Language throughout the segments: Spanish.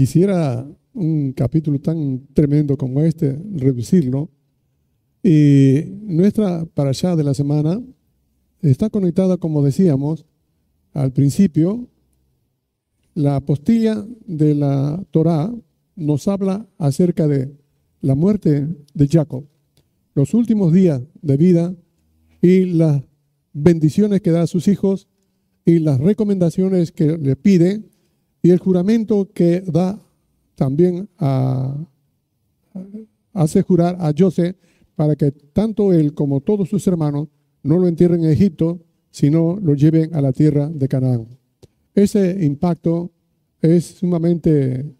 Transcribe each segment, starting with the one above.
Quisiera un capítulo tan tremendo como este, reducirlo. Y nuestra para allá de la semana está conectada, como decíamos al principio, la apostilla de la Torá nos habla acerca de la muerte de Jacob, los últimos días de vida y las bendiciones que da a sus hijos y las recomendaciones que le pide y el juramento que da también a, hace jurar a José para que tanto él como todos sus hermanos no lo entierren en Egipto, sino lo lleven a la tierra de Canaán. Ese impacto es sumamente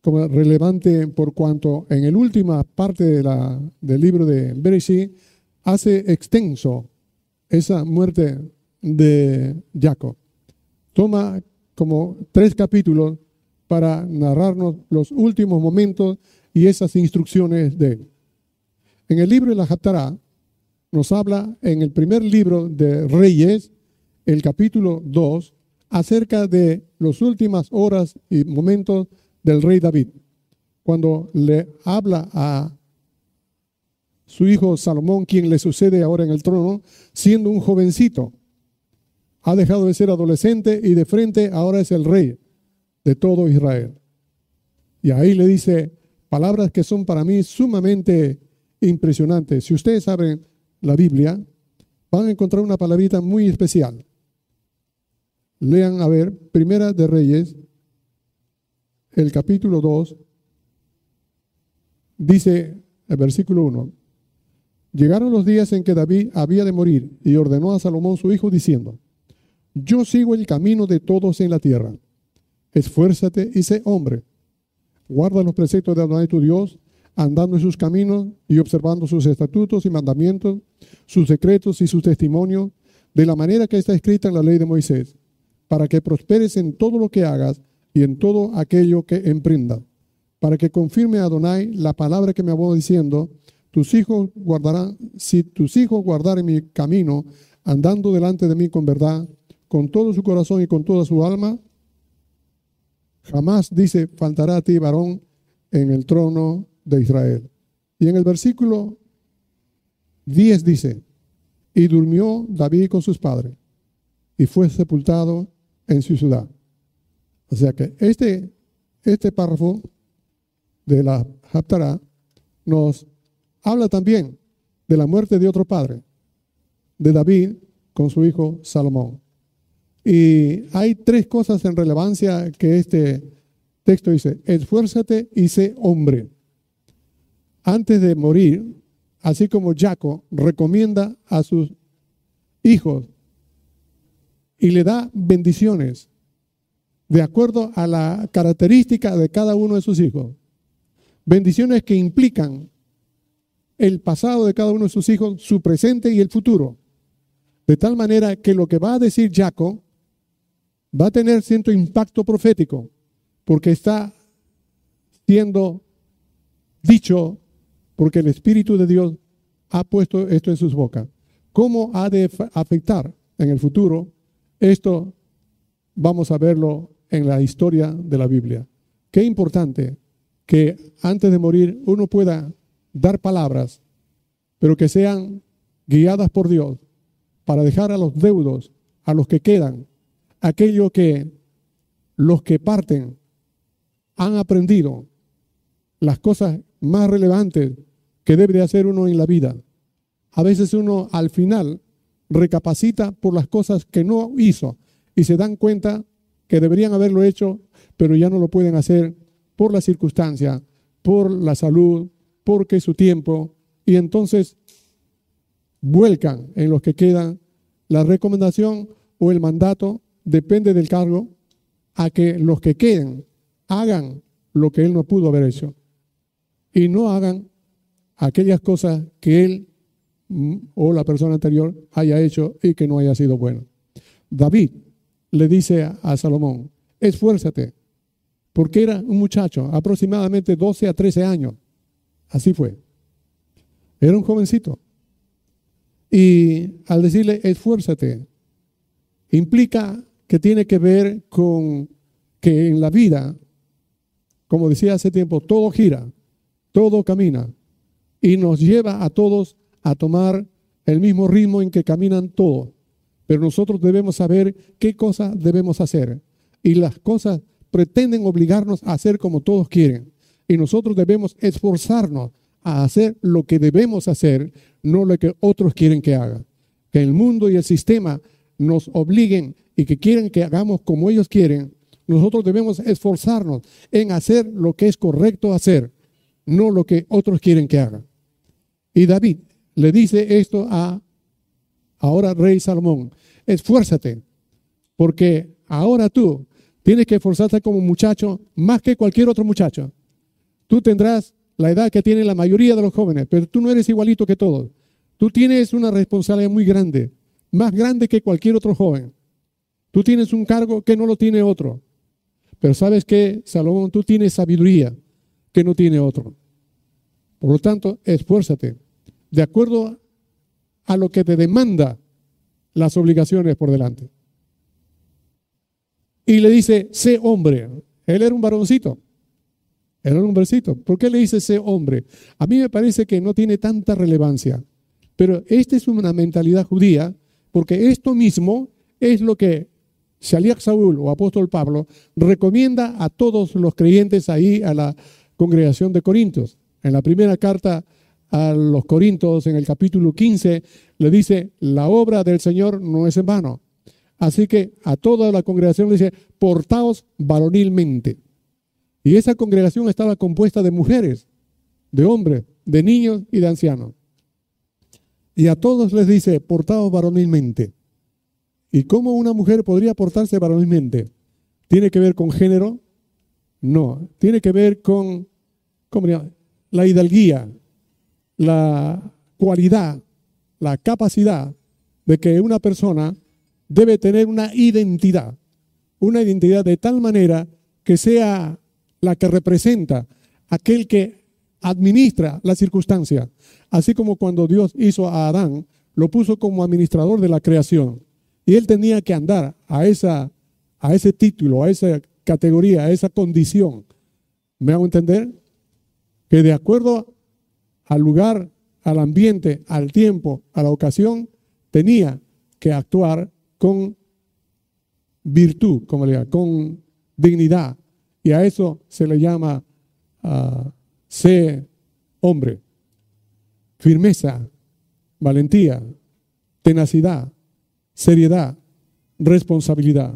como relevante por cuanto en la última parte de la, del libro de Bereshit hace extenso esa muerte de Jacob. Toma como tres capítulos para narrarnos los últimos momentos y esas instrucciones de él. En el libro de la Hatara nos habla en el primer libro de Reyes, el capítulo 2, acerca de las últimas horas y momentos del rey David, cuando le habla a su hijo Salomón, quien le sucede ahora en el trono, siendo un jovencito. Ha dejado de ser adolescente y de frente ahora es el rey de todo Israel. Y ahí le dice palabras que son para mí sumamente impresionantes. Si ustedes saben la Biblia, van a encontrar una palabrita muy especial. Lean, a ver, Primera de Reyes, el capítulo 2, dice el versículo 1, llegaron los días en que David había de morir y ordenó a Salomón su hijo diciendo, yo sigo el camino de todos en la tierra, esfuérzate y sé hombre, guarda los preceptos de Adonai tu Dios, andando en sus caminos y observando sus estatutos y mandamientos, sus secretos y sus testimonios, de la manera que está escrita en la ley de Moisés, para que prosperes en todo lo que hagas y en todo aquello que emprendas, para que confirme Adonai la palabra que me habló diciendo, tus hijos guardarán, si tus hijos guardaren mi camino, andando delante de mí con verdad, con todo su corazón y con toda su alma, jamás dice, faltará a ti varón en el trono de Israel. Y en el versículo 10 dice, y durmió David con sus padres y fue sepultado en su ciudad. O sea que este, este párrafo de la Haftarah nos habla también de la muerte de otro padre, de David con su hijo Salomón. Y hay tres cosas en relevancia que este texto dice, esfuérzate y sé hombre. Antes de morir, así como Jaco recomienda a sus hijos y le da bendiciones de acuerdo a la característica de cada uno de sus hijos. Bendiciones que implican el pasado de cada uno de sus hijos, su presente y el futuro. De tal manera que lo que va a decir Jaco va a tener cierto impacto profético, porque está siendo dicho, porque el Espíritu de Dios ha puesto esto en sus bocas. ¿Cómo ha de afectar en el futuro? Esto vamos a verlo en la historia de la Biblia. Qué importante que antes de morir uno pueda dar palabras, pero que sean guiadas por Dios para dejar a los deudos, a los que quedan, aquello que los que parten han aprendido, las cosas más relevantes que debe de hacer uno en la vida. A veces uno al final recapacita por las cosas que no hizo y se dan cuenta que deberían haberlo hecho, pero ya no lo pueden hacer por la circunstancia, por la salud, porque su tiempo, y entonces vuelcan en los que quedan la recomendación o el mandato, depende del cargo, a que los que queden hagan lo que él no pudo haber hecho y no hagan aquellas cosas que él mm, o la persona anterior haya hecho y que no haya sido bueno. David le dice a Salomón, esfuérzate, porque era un muchacho, aproximadamente 12 a 13 años. Así fue. Era un jovencito. Y al decirle, esfuérzate, implica que tiene que ver con que en la vida, como decía hace tiempo, todo gira, todo camina y nos lleva a todos a tomar el mismo ritmo en que caminan todos. Pero nosotros debemos saber qué cosas debemos hacer. Y las cosas pretenden obligarnos a hacer como todos quieren. Y nosotros debemos esforzarnos a hacer lo que debemos hacer, no lo que otros quieren que haga. Que el mundo y el sistema nos obliguen y que quieren que hagamos como ellos quieren, nosotros debemos esforzarnos en hacer lo que es correcto hacer, no lo que otros quieren que haga. Y David le dice esto a ahora rey Salomón, esfuérzate, porque ahora tú tienes que esforzarte como muchacho más que cualquier otro muchacho. Tú tendrás la edad que tiene la mayoría de los jóvenes, pero tú no eres igualito que todos. Tú tienes una responsabilidad muy grande, más grande que cualquier otro joven. Tú tienes un cargo que no lo tiene otro. Pero sabes que, Salomón, tú tienes sabiduría que no tiene otro. Por lo tanto, esfuérzate de acuerdo a lo que te demanda las obligaciones por delante. Y le dice, sé hombre. Él era un varoncito. Él era un varoncito. ¿Por qué le dice sé hombre? A mí me parece que no tiene tanta relevancia. Pero esta es una mentalidad judía, porque esto mismo es lo que Shaliach Saúl o apóstol Pablo recomienda a todos los creyentes ahí a la congregación de Corintios. En la primera carta a los Corintios, en el capítulo 15, le dice, la obra del Señor no es en vano. Así que a toda la congregación le dice, portaos varonilmente. Y esa congregación estaba compuesta de mujeres, de hombres, de niños y de ancianos. Y a todos les dice, portaos varonilmente. ¿Y cómo una mujer podría portarse varonilmente? ¿Tiene que ver con género? No, tiene que ver con la hidalguía, la cualidad, la capacidad de que una persona debe tener una identidad, una identidad de tal manera que sea la que representa aquel que administra la circunstancia, así como cuando Dios hizo a Adán, lo puso como administrador de la creación. Y él tenía que andar a, esa, a ese título, a esa categoría, a esa condición. ¿Me hago entender? Que de acuerdo al lugar, al ambiente, al tiempo, a la ocasión, tenía que actuar con virtud, como le llama, con dignidad. Y a eso se le llama uh, ser hombre. Firmeza, valentía, tenacidad, seriedad, responsabilidad.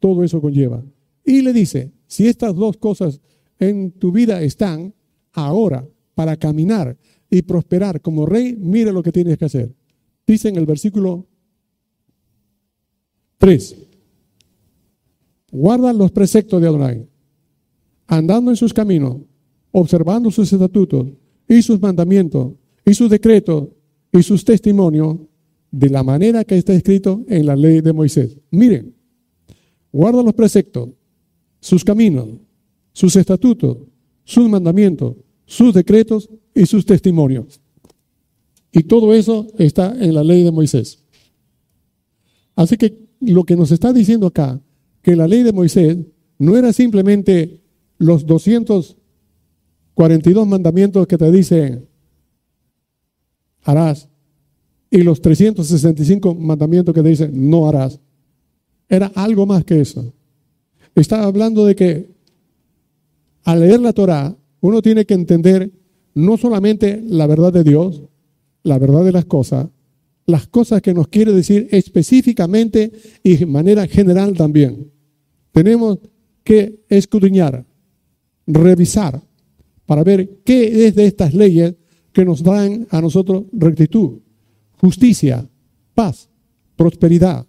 Todo eso conlleva. Y le dice, si estas dos cosas en tu vida están ahora para caminar y prosperar como rey, mire lo que tienes que hacer. Dice en el versículo 3, guarda los preceptos de Adonai, andando en sus caminos, observando sus estatutos y sus mandamientos y sus decretos y sus testimonios de la manera que está escrito en la ley de Moisés. Miren, guarda los preceptos, sus caminos, sus estatutos, sus mandamientos, sus decretos y sus testimonios. Y todo eso está en la ley de Moisés. Así que lo que nos está diciendo acá, que la ley de Moisés no era simplemente los 242 mandamientos que te dicen, harás, y los 365 mandamientos que dice no harás. Era algo más que eso. Estaba hablando de que al leer la Torah uno tiene que entender no solamente la verdad de Dios, la verdad de las cosas, las cosas que nos quiere decir específicamente y de manera general también. Tenemos que escudriñar, revisar, para ver qué es de estas leyes que nos dan a nosotros rectitud, justicia, paz, prosperidad,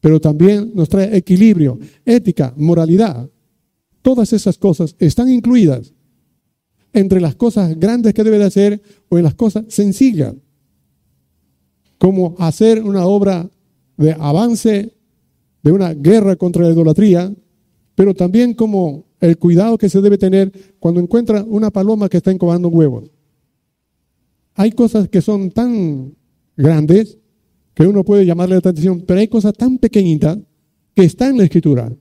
pero también nos trae equilibrio, ética, moralidad. Todas esas cosas están incluidas entre las cosas grandes que debe de hacer o en las cosas sencillas, como hacer una obra de avance de una guerra contra la idolatría, pero también como el cuidado que se debe tener cuando encuentra una paloma que está incubando huevos. Hay cosas que son tan grandes que uno puede llamarle la atención, pero hay cosas tan pequeñitas que está en la escritura.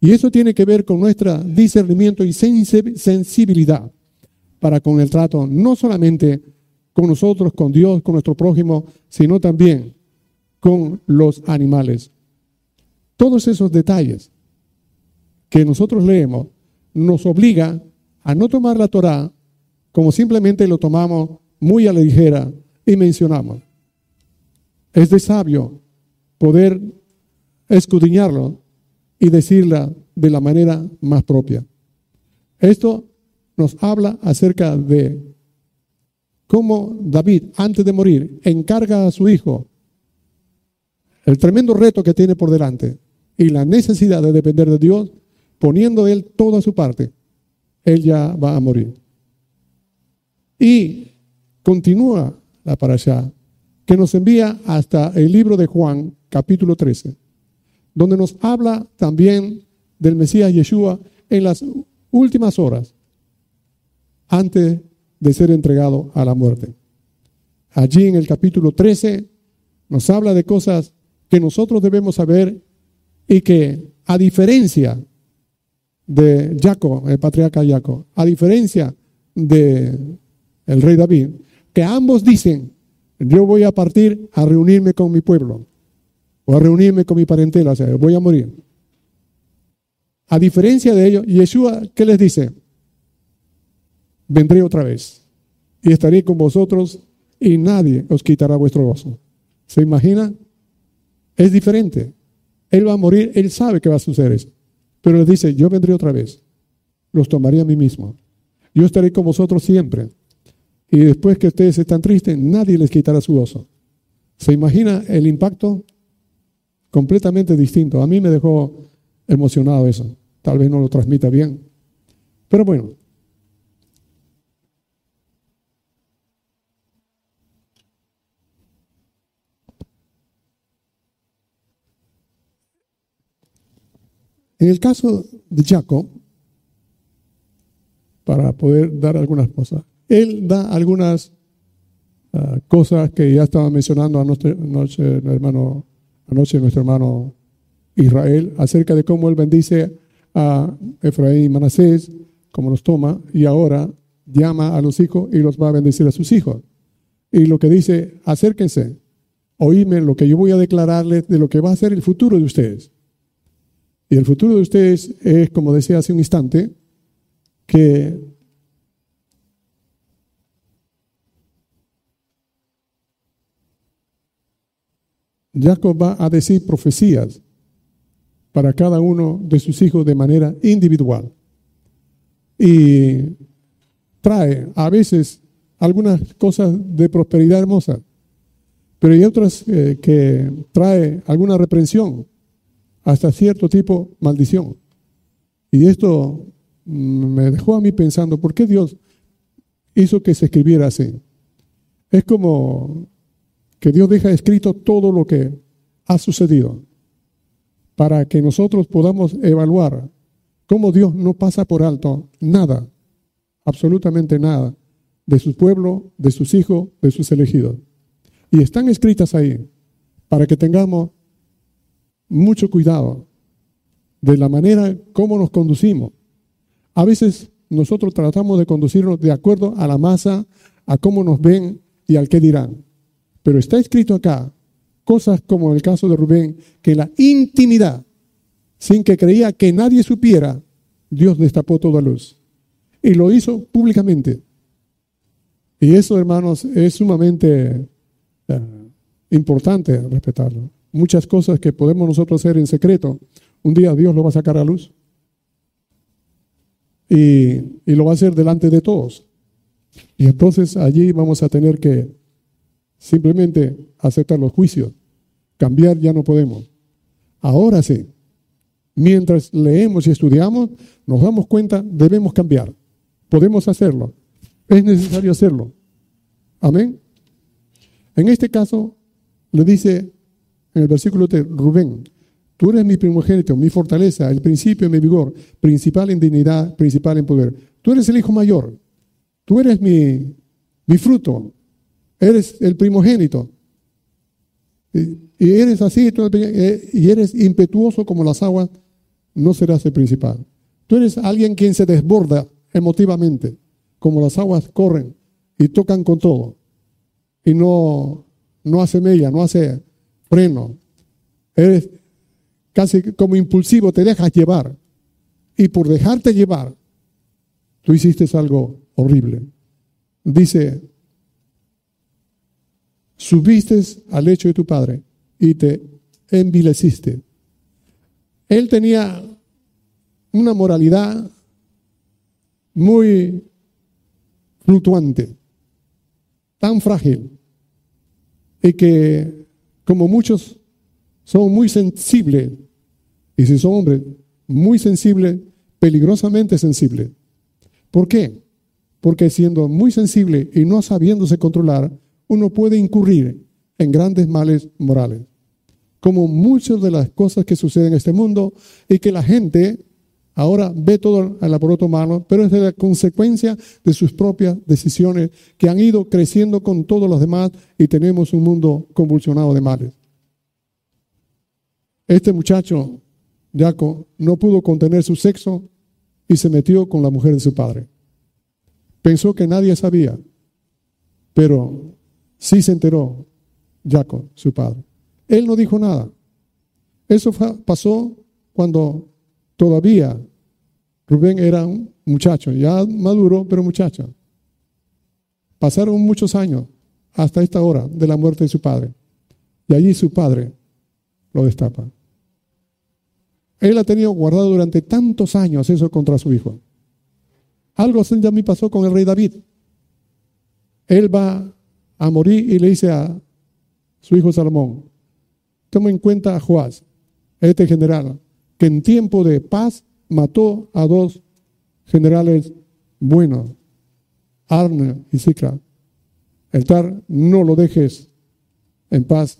Y eso tiene que ver con nuestro discernimiento y sensibilidad para con el trato, no solamente con nosotros, con Dios, con nuestro prójimo, sino también con los animales. Todos esos detalles que nosotros leemos nos obliga a no tomar la Torah como simplemente lo tomamos muy a la ligera y mencionamos. Es de sabio poder escudriñarlo y decirla de la manera más propia. Esto nos habla acerca de cómo David, antes de morir, encarga a su hijo el tremendo reto que tiene por delante y la necesidad de depender de Dios, poniendo él toda su parte, él ya va a morir. Y continúa la parasha que nos envía hasta el libro de Juan, capítulo 13, donde nos habla también del Mesías Yeshua en las últimas horas antes de ser entregado a la muerte. Allí en el capítulo 13 nos habla de cosas que nosotros debemos saber y que a diferencia de Jacob, el patriarca Jacob, a diferencia de el rey David, que ambos dicen, yo voy a partir a reunirme con mi pueblo o a reunirme con mi parentela, o sea, voy a morir. A diferencia de ellos, Yeshua, ¿qué les dice? Vendré otra vez y estaré con vosotros y nadie os quitará vuestro gozo. ¿Se imagina? Es diferente. Él va a morir, él sabe que va a suceder eso. Pero les dice, yo vendré otra vez. Los tomaré a mí mismo. Yo estaré con vosotros siempre. Y después que ustedes están tristes, nadie les quitará su gozo. ¿Se imagina el impacto? Completamente distinto. A mí me dejó emocionado eso. Tal vez no lo transmita bien. Pero bueno. En el caso de Jacob, para poder dar algunas cosas, él da algunas ah, cosas que ya estaba mencionando anoche, anoche, nuestro hermano Israel acerca de cómo él bendice a Efraín y Manasés, cómo los toma, y ahora llama a los hijos y los va a bendecir a sus hijos. Y lo que dice, acérquense, oíme lo que yo voy a declararles de lo que va a ser el futuro de ustedes. Y el futuro de ustedes es, como decía hace un instante, que Jacob va a decir profecías para cada uno de sus hijos de manera individual. Y trae a veces algunas cosas de prosperidad hermosa, pero hay otras eh, que trae alguna reprensión, hasta cierto tipo maldición. Y esto me dejó a mí pensando, ¿por qué Dios hizo que se escribiera así? Es como que Dios deja escrito todo lo que ha sucedido para que nosotros podamos evaluar cómo Dios no pasa por alto nada, absolutamente nada, de su pueblo, de sus hijos, de sus elegidos. Y están escritas ahí para que tengamos mucho cuidado de la manera como nos conducimos. A veces nosotros tratamos de conducirnos de acuerdo a la masa, a cómo nos ven y al qué dirán. Pero está escrito acá cosas como el caso de Rubén, que la intimidad, sin que creía que nadie supiera, Dios destapó toda luz. Y lo hizo públicamente. Y eso, hermanos, es sumamente eh, importante respetarlo. Muchas cosas que podemos nosotros hacer en secreto, un día Dios lo va a sacar a luz. Y lo va a hacer delante de todos. Y entonces allí vamos a tener que simplemente aceptar los juicios. Cambiar ya no podemos. Ahora sí, mientras leemos y estudiamos, nos damos cuenta, debemos cambiar. Podemos hacerlo. Es necesario hacerlo. Amén. En este caso, le dice en el versículo de Rubén, tú eres mi primogénito, mi fortaleza, el principio mi vigor, principal en dignidad, principal en poder. Tú eres el hijo mayor, tú eres mi, mi fruto, eres el primogénito. y eres así eh, y eres impetuoso como las aguas, no serás el principal. Tú eres alguien quien se desborda emotivamente, como las aguas corren y tocan con todo y no, no hace mella, no hace freno. Eres casi como impulsivo, te dejas llevar. Y por dejarte llevar, tú hiciste algo horrible. Dice, subiste al lecho de tu padre y te envileciste. Él tenía una moralidad muy fluctuante, tan frágil, y que como muchos son muy sensibles, y si son hombres muy sensibles, peligrosamente sensibles. ¿Por qué? Porque siendo muy sensible y no sabiéndose controlar, uno puede incurrir en grandes males morales. Como muchas de las cosas que suceden en este mundo y que la gente ahora ve todo al aparato malo, pero es de la consecuencia de sus propias decisiones que han ido creciendo con todos los demás y tenemos un mundo convulsionado de males. Este muchacho, Jaco, no pudo contener su sexo y se metió con la mujer de su padre. Pensó que nadie sabía, pero sí se enteró Jacob, su padre. Él no dijo nada. Eso pasó cuando todavía Rubén era un muchacho, ya maduro, pero muchacho. Pasaron muchos años hasta esta hora de la muerte de su padre. Y allí su padre lo destapa. Él ha tenido guardado durante tantos años eso contra su hijo. Algo así me pasó con el rey David. Él va a morir y le dice a su hijo Salomón, toma en cuenta a Joás, este general, que en tiempo de paz mató a dos generales buenos, Arne y Sicra. El tar no lo dejes en paz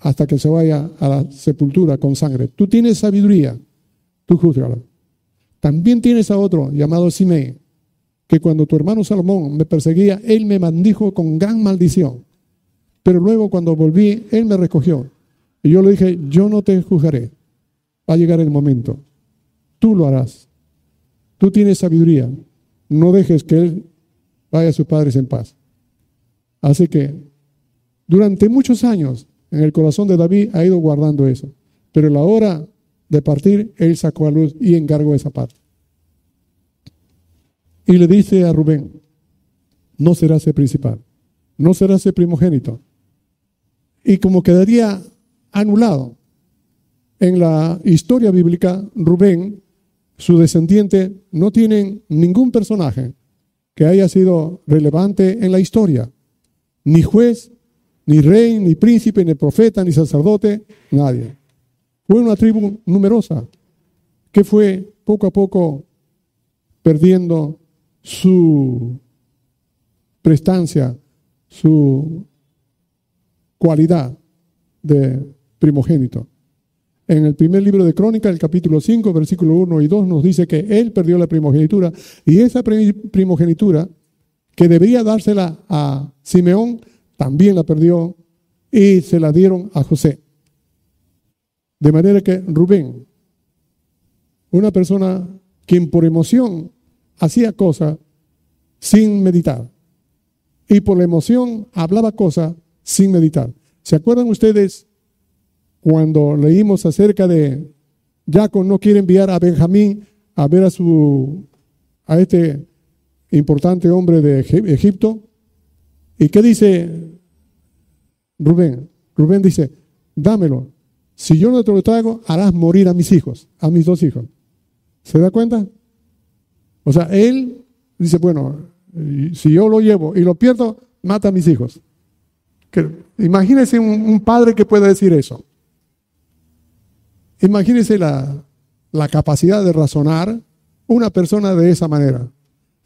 hasta que se vaya a la sepultura con sangre. Tú tienes sabiduría, tú juzgalo. También tienes a otro llamado Simei, que cuando tu hermano Salomón me perseguía, él me maldijo con gran maldición. Pero luego cuando volví, él me recogió. Y yo le dije, yo no te juzgaré. Va a llegar el momento. Tú lo harás. Tú tienes sabiduría. No dejes que él vaya a sus padres en paz. Así que durante muchos años en el corazón de David ha ido guardando eso. Pero la hora de partir, él sacó a luz y encargó esa parte. Y le dice a Rubén, no serás el principal, no serás el primogénito. Y como quedaría anulado en la historia bíblica, Rubén, su descendiente, no tienen ningún personaje que haya sido relevante en la historia. Ni juez, ni rey, ni príncipe, ni profeta, ni sacerdote, nadie. Fue una tribu numerosa que fue poco a poco perdiendo su prestancia, su cualidad de primogénito. En el primer libro de Crónica, el capítulo 5, versículo 1 y 2, nos dice que él perdió la primogenitura y esa primogenitura que debería dársela a Simeón, también la perdió y se la dieron a José. De manera que Rubén, una persona quien por emoción hacía cosas sin meditar. Y por la emoción hablaba cosas sin meditar. ¿Se acuerdan ustedes cuando leímos acerca de Jacob no quiere enviar a Benjamín a ver a su a este importante hombre de Egipto? ¿Y qué dice Rubén? Rubén dice, dámelo. Si yo no te lo traigo, harás morir a mis hijos, a mis dos hijos. ¿Se da cuenta? O sea, él dice, bueno, si yo lo llevo y lo pierdo, mata a mis hijos. imagínese un, padre que pueda decir eso. Imagínese la, la capacidad de razonar una persona de esa manera.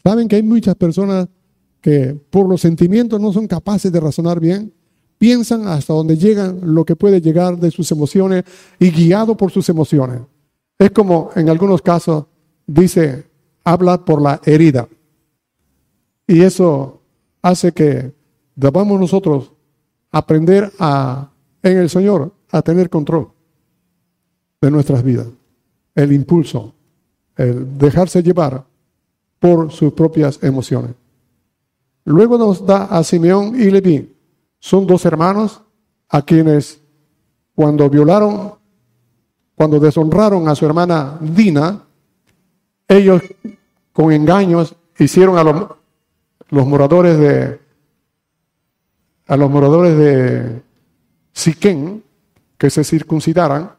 Saben que hay muchas personas que por los sentimientos no son capaces de razonar bien, piensan hasta donde llegan lo que puede llegar de sus emociones y guiado por sus emociones. Es como en algunos casos dice habla por la herida. Y eso hace que debamos nosotros aprender a en el Señor a tener control de nuestras vidas. El impulso, el dejarse llevar por sus propias emociones. Luego nos da a Simeón y Leví. Son dos hermanos a quienes cuando violaron, cuando deshonraron a su hermana Dina, ellos con engaños hicieron a los, moradores de a los moradores de Siquén que se circuncidaran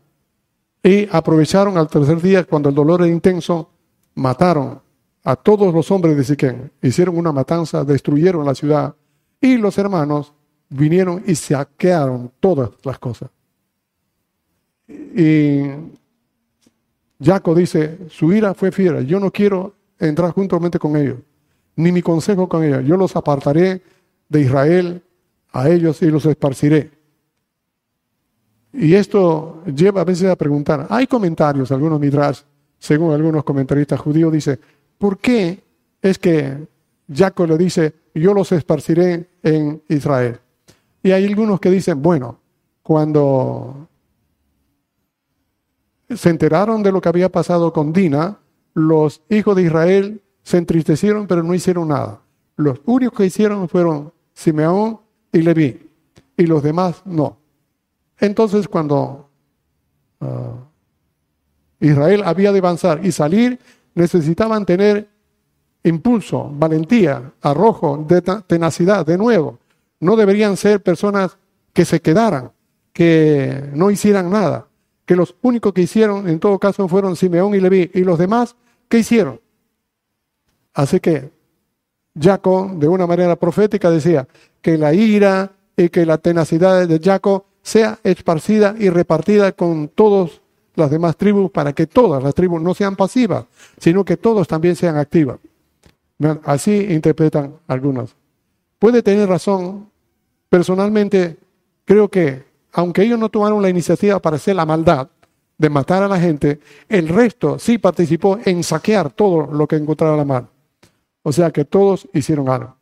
y aprovecharon al tercer día cuando el dolor era intenso, mataron a todos los hombres de Siquén, hicieron una matanza, destruyeron la ciudad y los hermanos vinieron y saquearon todas las cosas. Y Jacob dice, su ira fue fiera, yo no quiero entrar juntamente con ellos, ni mi consejo con ellos, yo los apartaré de Israel a ellos y los esparciré. Y esto lleva a veces a preguntar, hay comentarios, algunos midrash, según algunos comentaristas judíos, dice, ¿por qué es que Jacob le dice, yo los esparciré en Israel? Y hay algunos que dicen, bueno, cuando se enteraron de lo que había pasado con Dina, los hijos de Israel se entristecieron, pero no hicieron nada. Los únicos que hicieron fueron Simeón y Leví, y los demás no. Entonces cuando ah, Israel había de avanzar y salir, necesitaban tener impulso, valentía, arrojo, tenacidad, de nuevo. No deberían ser personas que se quedaran, que no hicieran nada, que los únicos que hicieron en todo caso fueron Simeón y Leví, y los demás, ¿qué hicieron? Así que Jacob, de una manera profética, decía que la ira y que la tenacidad de Jacob sea esparcida y repartida con todas las demás tribus para que todas las tribus no sean pasivas, sino que todos también sean activas. Así interpretan algunos. Puede tener razón. Personalmente, creo que aunque ellos no tomaron la iniciativa para hacer la maldad de matar a la gente, el resto sí participó en saquear todo lo que encontraba la mano. O sea que todos hicieron algo.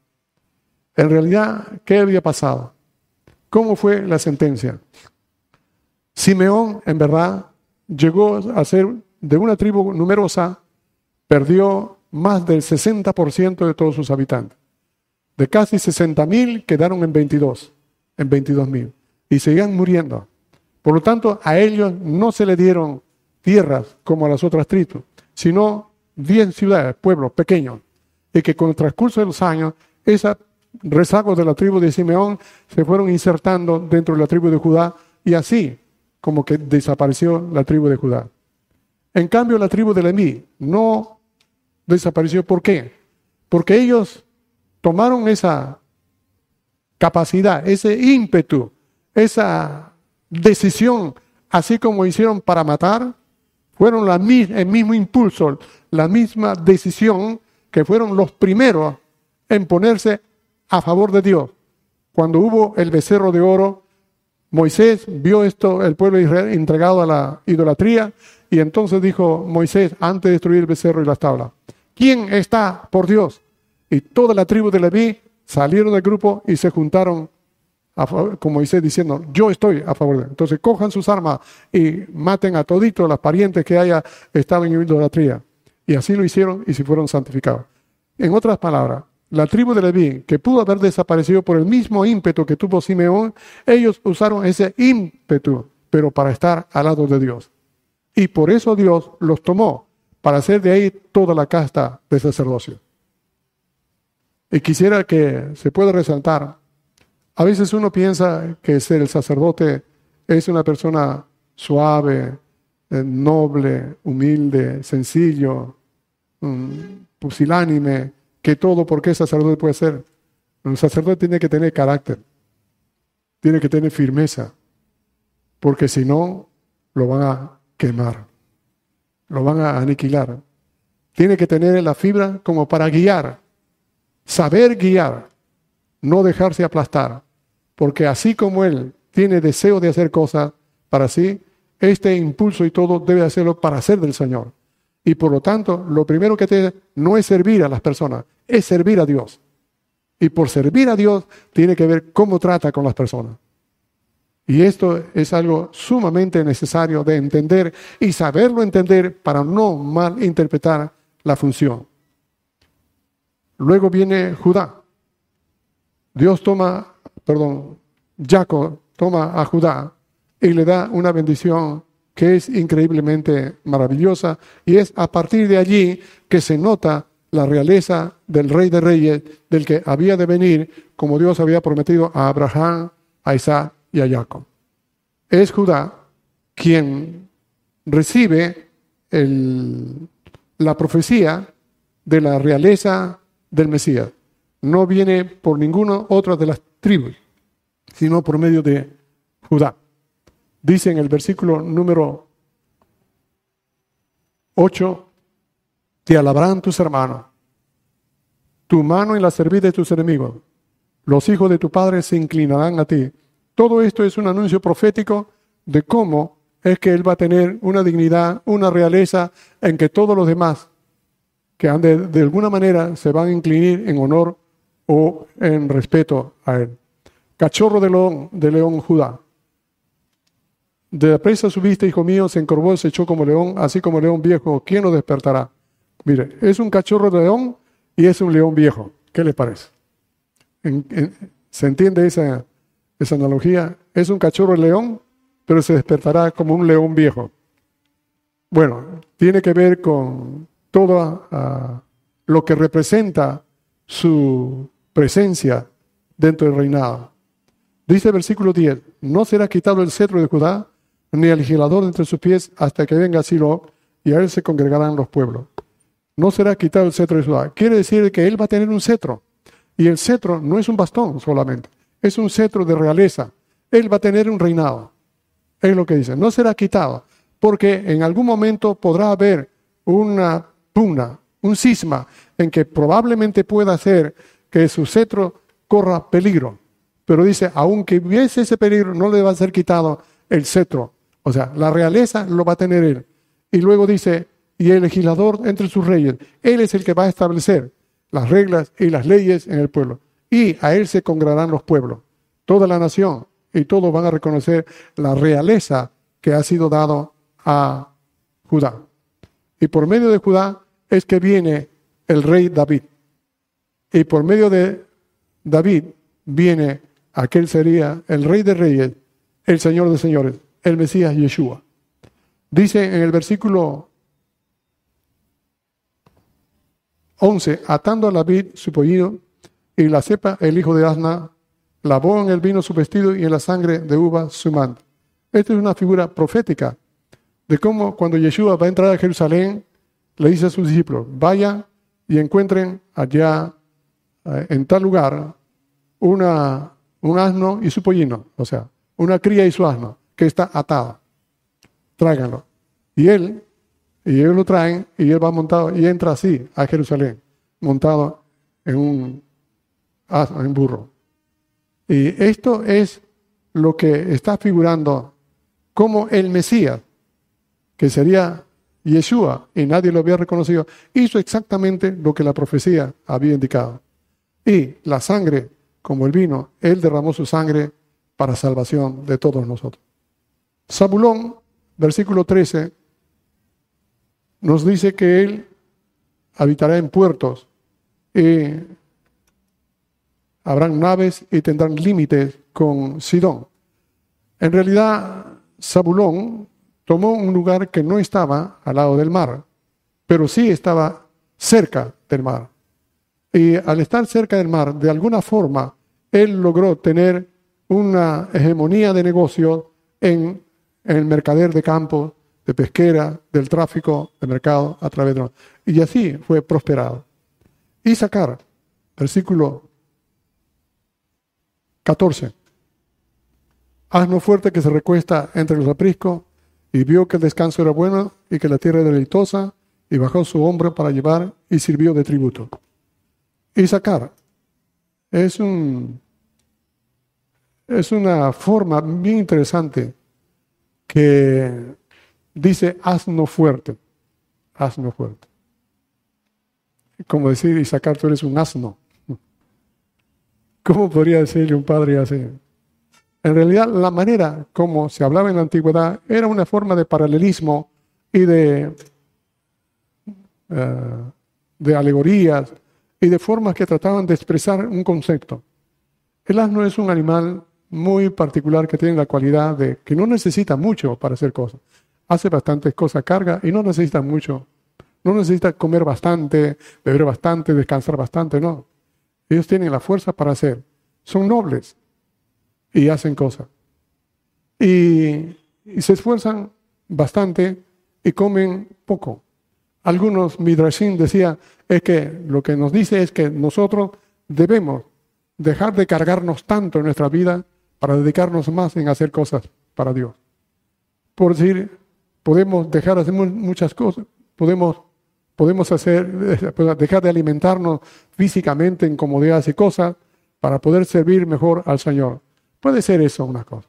En realidad, ¿qué había pasado? ¿Cómo fue la sentencia? Simeón, en verdad, llegó a ser de una tribu numerosa, perdió más del 60% de todos sus habitantes. De casi 60 mil quedaron en 22, en 22 mil, y seguían muriendo. Por lo tanto, a ellos no se le dieron tierras como a las otras tribus, sino 10 ciudades, pueblos pequeños, y que con el transcurso de los años, esos rezagos de la tribu de Simeón se fueron insertando dentro de la tribu de Judá y así como que desapareció la tribu de Judá. En cambio, la tribu de Leví no desapareció. ¿Por qué? Porque ellos tomaron esa capacidad, ese ímpetu, esa decisión, así como hicieron para matar, fueron el mismo impulso, la misma decisión que fueron los primeros en ponerse a favor de Dios. Cuando hubo el becerro de oro, Moisés vio esto, el pueblo de Israel entregado a la idolatría, y entonces dijo Moisés, antes de destruir el becerro y las tablas, ¿quién está por Dios? Y toda la tribu de Leví salieron del grupo y se juntaron con Moisés diciendo, yo estoy a favor de él. Entonces cojan sus armas y maten a toditos los parientes que haya estado en idolatría. Y así lo hicieron y se fueron santificados. En otras palabras, la tribu de Leví, que pudo haber desaparecido por el mismo ímpetu que tuvo Simeón, ellos usaron ese ímpetu, pero para estar al lado de Dios. Y por eso Dios los tomó, para hacer de ahí toda la casta de sacerdocio. Y quisiera que se pueda resaltar, a veces uno piensa que ser el sacerdote es una persona suave, eh, noble, humilde, sencillo, pusilánime, que todo, porque sacerdote puede ser. Un sacerdote tiene que tener carácter, tiene que tener firmeza, porque si no, lo van a quemar, lo van a aniquilar. Tiene que tener la fibra como para guiar, saber guiar, no dejarse aplastar, porque así como él tiene deseo de hacer cosas para sí, este impulso y todo debe hacerlo para hacer del Señor. Y por lo tanto, lo primero que tiene no es servir a las personas, es servir a Dios. Y por servir a Dios tiene que ver cómo trata con las personas. Y esto es algo sumamente necesario de entender y saberlo entender para no malinterpretar la función. Luego viene Judá. Dios toma, perdón, Jacob toma a Judá y le da una bendición que es increíblemente maravillosa y es a partir de allí que se nota la realeza del rey de reyes, del que había de venir, como Dios había prometido a Abraham, a Isaac y a Jacob. Es Judá quien recibe la profecía de la realeza del Mesías. No viene por ninguna otra de las tribus, sino por medio de Judá. Dice en el versículo número 8, te alabarán tus hermanos, tu mano en la servir de tus enemigos, los hijos de tu padre se inclinarán a ti. Todo esto es un anuncio profético de cómo es que él va a tener una dignidad, una realeza en que todos los demás que han de, de alguna manera se van a inclinar en honor o en respeto a él. Cachorro de león, de león Judá. De la presa subiste, hijo mío, se encorvó, se echó como león, así como león viejo. ¿Quién lo despertará? Mire, es un cachorro de león y es un león viejo. ¿Qué le parece? ¿Se entiende esa, esa analogía? Es un cachorro de león, pero se despertará como un león viejo. Bueno, tiene que ver con todo ah, lo que representa su presencia dentro del reinado. Dice el versículo 10, no será quitado el cetro de Judá, ni el legislador entre sus pies, hasta que venga Silo, y a él se congregarán los pueblos. No será quitado el cetro de Judá. Quiere decir que él va a tener un cetro. Y el cetro no es un bastón solamente, es un cetro de realeza. Él va a tener un reinado. Es lo que dice. No será quitado, porque en algún momento podrá haber una pugna, un cisma, en que probablemente pueda hacer que su cetro corra peligro. Pero dice, aunque hubiese ese peligro, no le va a ser quitado el cetro. O sea, la realeza lo va a tener él. Y luego dice, y el legislador entre sus reyes, él es el que va a establecer las reglas y las leyes en el pueblo. Y a él se congregarán los pueblos, toda la nación, y todos van a reconocer la realeza que ha sido dado a Judá. Y por medio de Judá es que viene el rey David. Y por medio de David viene aquel sería el rey de reyes, el señor de señores, el Mesías Yeshua. Dice en el versículo 11, atando a David su pollino y la cepa el hijo de Asna, lavó en el vino su vestido y en la sangre de uva su manto. Esta es una figura profética de cómo cuando Yeshua va a entrar a Jerusalén, le dice a sus discípulos, vayan y encuentren allá en tal lugar una, un asno y su pollino, o sea, una cría y su asno, que está atada. Tráiganlo. Y él, y ellos lo traen, y él va montado, y entra así a Jerusalén, montado en un asno, en burro. Y esto es lo que está figurando como el Mesías, que sería Yeshua, y nadie lo había reconocido, hizo exactamente lo que la profecía había indicado. Y la sangre, como el vino, él derramó su sangre para salvación de todos nosotros. Zabulón, versículo 13, nos dice que él habitará en puertos y habrán naves y tendrán límites con Sidón. En realidad, Zabulón tomó un lugar que no estaba al lado del mar, pero sí estaba cerca del mar. Y al estar cerca del mar, de alguna forma, él logró tener una hegemonía de negocio en, el mercader de campo, de pesquera, del tráfico de mercado a través de... Y así fue prosperado. Y sacar, versículo 14. Asno fuerte que se recuesta entre los apriscos y vio que el descanso era bueno y que la tierra era deleitosa y bajó su hombro para llevar y sirvió de tributo. Y sacar es un es una forma bien interesante que dice asno fuerte, fuerte. Como decir, y sacar tú eres un asno. ¿Cómo podría decirle un padre así? En realidad, la manera como se hablaba en la antigüedad era una forma de paralelismo y de, eh, de alegorías y de formas que trataban de expresar un concepto. El asno es un animal muy particular que tiene la cualidad de que no necesita mucho para hacer cosas. Hace bastantes cosas, carga y no necesita mucho. No necesita comer bastante, beber bastante, descansar bastante, no. Ellos tienen la fuerza para hacer. Son nobles y hacen cosas. Y, se esfuerzan bastante y comen poco. Algunos, Midrashim decía, es que lo que nos dice es que nosotros debemos dejar de cargarnos tanto en nuestra vida para dedicarnos más en hacer cosas para Dios. Por decir, podemos dejar de hacer muchas cosas, podemos, podemos hacer, dejar de alimentarnos físicamente en comodidades y cosas para poder servir mejor al Señor. Puede ser eso una cosa.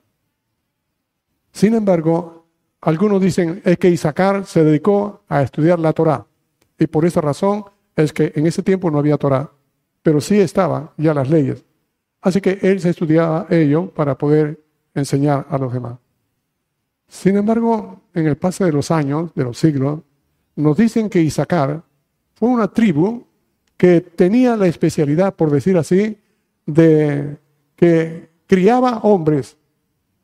Sin embargo, algunos dicen es que Isaacar se dedicó a estudiar la Torah y por esa razón es que en ese tiempo no había Torah, pero sí estaban ya las leyes. Así que él se estudiaba ello para poder enseñar a los demás. Sin embargo, en el paso de los años, de los siglos, nos dicen que Isaacar fue una tribu que tenía la especialidad, por decir así, de que criaba hombres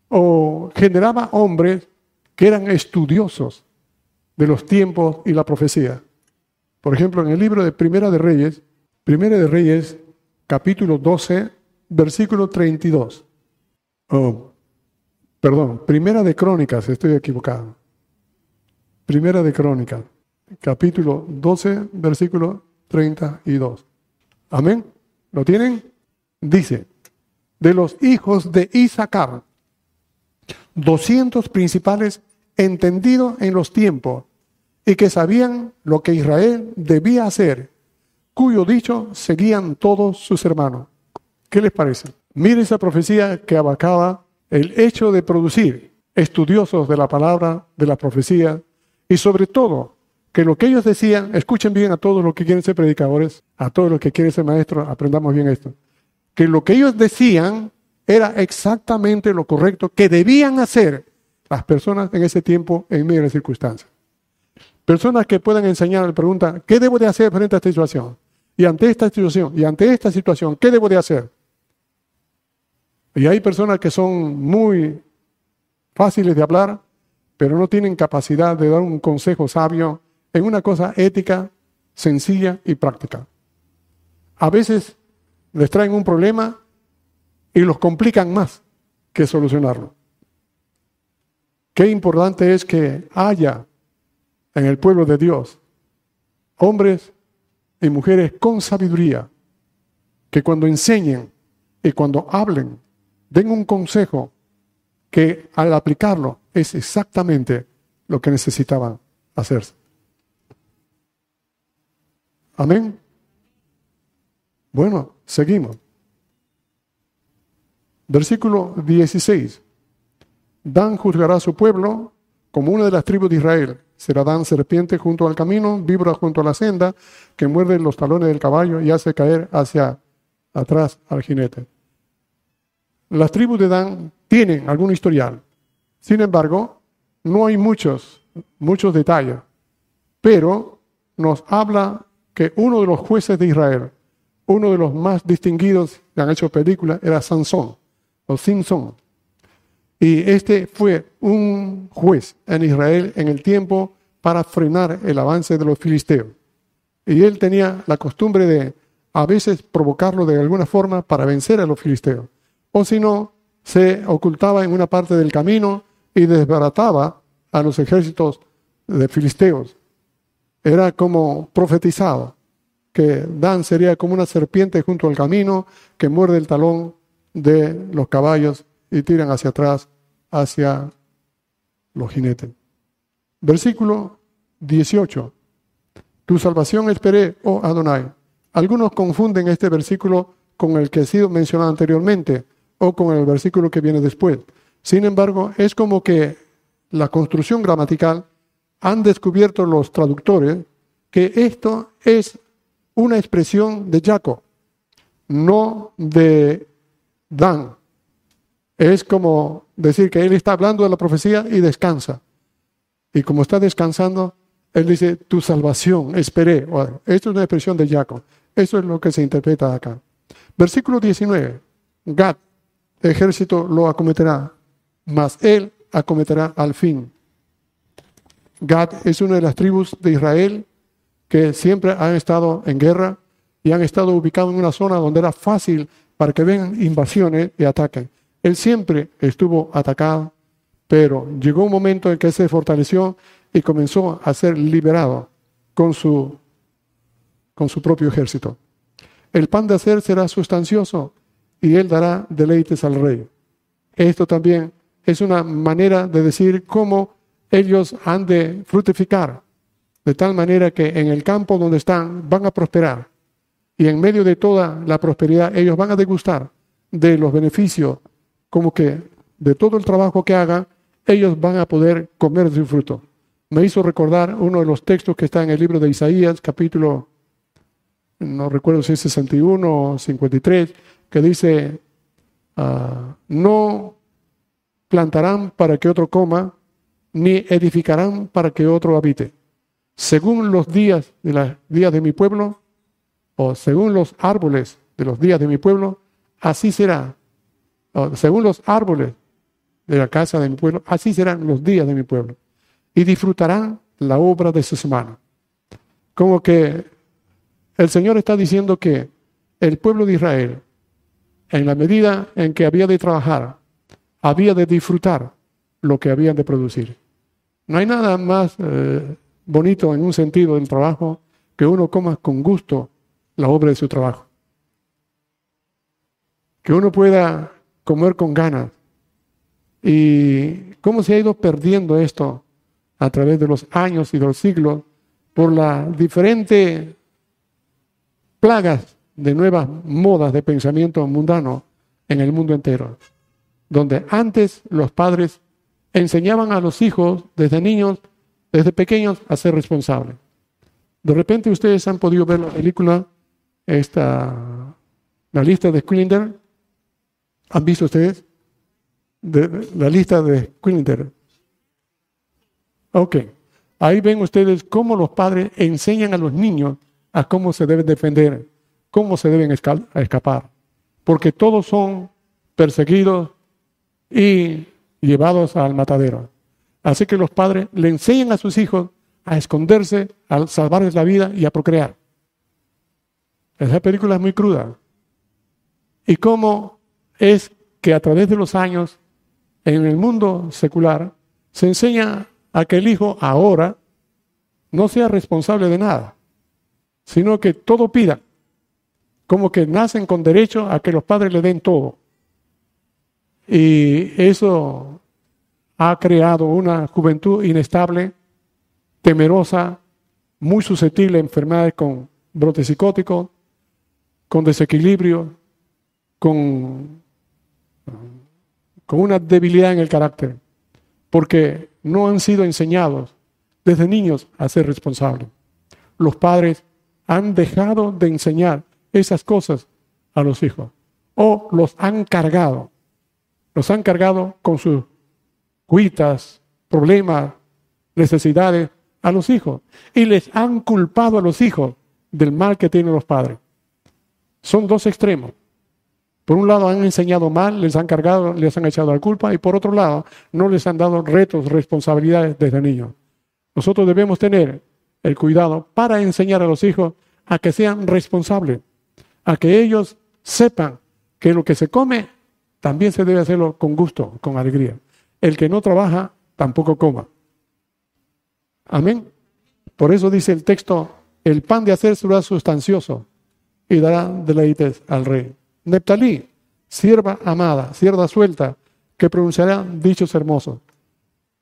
o generaba hombres que eran estudiosos de los tiempos y la profecía. Por ejemplo, en el libro de Primera de Reyes, Primera de Reyes, capítulo 12, versículo 32. Oh, perdón, Primera de Crónicas, estoy equivocado. Primera de Crónicas, capítulo 12, versículo 32. Amén. ¿Lo tienen? Dice, de los hijos de Isaacar, 200 principales entendidos en los tiempos y que sabían lo que Israel debía hacer, cuyo dicho seguían todos sus hermanos. ¿Qué les parece? Mire esa profecía que abarcaba el hecho de producir estudiosos de la palabra, de la profecía, y sobre todo que lo que ellos decían, escuchen bien a todos los que quieren ser predicadores, a todos los que quieren ser maestros, aprendamos bien esto, que lo que ellos decían era exactamente lo correcto que debían hacer las personas en ese tiempo en medio de las circunstancias. Personas que puedan enseñar, le preguntan, ¿qué debo de hacer frente a esta situación? Y ante esta situación, y ante esta situación, ¿qué debo de hacer? Y hay personas que son muy fáciles de hablar, pero no tienen capacidad de dar un consejo sabio en una cosa ética, sencilla y práctica. A veces les traen un problema y los complican más que solucionarlo. Qué importante es que haya en el pueblo de Dios hombres y mujeres con sabiduría que cuando enseñen y cuando hablen den un consejo que al aplicarlo es exactamente lo que necesitaban hacerse. Amén. Bueno, seguimos. Versículo 16. Dan juzgará a su pueblo como una de las tribus de Israel. Será Dan serpiente junto al camino, víbora junto a la senda, que muerde los talones del caballo y hace caer hacia atrás al jinete. Las tribus de Dan tienen algún historial. Sin embargo, no hay muchos, muchos detalles. Pero nos habla que uno de los jueces de Israel, uno de los más distinguidos que han hecho películas, era Sansón, o Simpson. Y este fue un juez en Israel en el tiempo para frenar el avance de los filisteos. Y él tenía la costumbre de a veces provocarlo de alguna forma para vencer a los filisteos o si no, se ocultaba en una parte del camino y desbarataba a los ejércitos de filisteos. Era como profetizado que Dan sería como una serpiente junto al camino que muerde el talón de los caballos y tiran hacia atrás, hacia los jinetes. Versículo 18. Tu salvación esperé, oh Adonai. Algunos confunden este versículo con el que ha sido mencionado anteriormente, o con el versículo que viene después. Sin embargo, es como que la construcción gramatical han descubierto los traductores que esto es una expresión de Jacob, no de Dan. Es como decir que él está hablando de la profecía y descansa. Y como está descansando, él dice, tu salvación, esperé. esto es una expresión de Jacob. Eso es lo que se interpreta acá. Versículo 19. Gad, ejército lo acometerá, mas él acometerá al fin. Gad es una de las tribus de Israel que siempre han estado en guerra y han estado ubicados en una zona donde era fácil para que vengan invasiones y ataquen. Él siempre estuvo atacado, pero llegó un momento en que se fortaleció y comenzó a ser liberado con su, con su propio ejército. El pan de hacer será sustancioso y él dará deleites al rey. Esto también es una manera de decir cómo ellos han de fructificar, de tal manera que en el campo donde están van a prosperar. Y en medio de toda la prosperidad ellos van a degustar de los beneficios, como que de todo el trabajo que hagan, ellos van a poder comer de su fruto. Me hizo recordar uno de los textos que está en el libro de Isaías, capítulo, no recuerdo si es 61 o 53, que dice, ah, no plantarán para que otro coma, ni edificarán para que otro habite. Según los días de los días de mi pueblo, o según los árboles de los días de mi pueblo, así será. O según los árboles de la casa de mi pueblo, así serán los días de mi pueblo. Y disfrutarán la obra de sus manos. Como que el Señor está diciendo que el pueblo de Israel, en la medida en que había de trabajar, había de disfrutar lo que habían de producir. No hay nada más eh, bonito en un sentido del trabajo que uno coma con gusto la obra de su trabajo. Que uno pueda comer con ganas. ¿Y cómo se ha ido perdiendo esto a través de los años y de los siglos por las diferentes plagas de nuevas modas de pensamiento mundano en el mundo entero? Donde antes los padres enseñaban a los hijos desde niños, desde pequeños, a ser responsables. De repente ustedes han podido ver la película, esta, la lista de Squillinger. ¿Han visto ustedes? la lista de Squillinger. Ok. Ahí ven ustedes cómo los padres enseñan a los niños a cómo se deben defender, cómo se deben escapar. Porque todos son perseguidos y llevados al matadero. Así que los padres le enseñan a sus hijos a esconderse, a salvarles la vida y a procrear. Esa película es muy cruda. Y cómo es que a través de los años, en el mundo secular, se enseña a que el hijo ahora no sea responsable de nada, sino que todo pida, como que nacen con derecho a que los padres le den todo. Y eso ha creado una juventud inestable, temerosa, muy susceptible a enfermedades con brotes psicóticos, con desequilibrio, con, con una debilidad en el carácter, porque no han sido enseñados desde niños a ser responsables. Los padres han dejado de enseñar esas cosas a los hijos o los han cargado los han cargado con sus cuitas, problemas, necesidades a los hijos y les han culpado a los hijos del mal que tienen los padres. Son dos extremos. Por un lado han enseñado mal, les han cargado, les han echado la culpa y por otro lado no les han dado retos, responsabilidades desde niños. Nosotros debemos tener el cuidado para enseñar a los hijos a que sean responsables, a que ellos sepan que lo que se come también se debe hacerlo con gusto, con alegría. El que no trabaja, tampoco coma. Amén. Por eso dice el texto, el pan de hacer será sustancioso y dará deleites al rey. Neptalí, sierva amada, sierva suelta, que pronunciará dichos hermosos.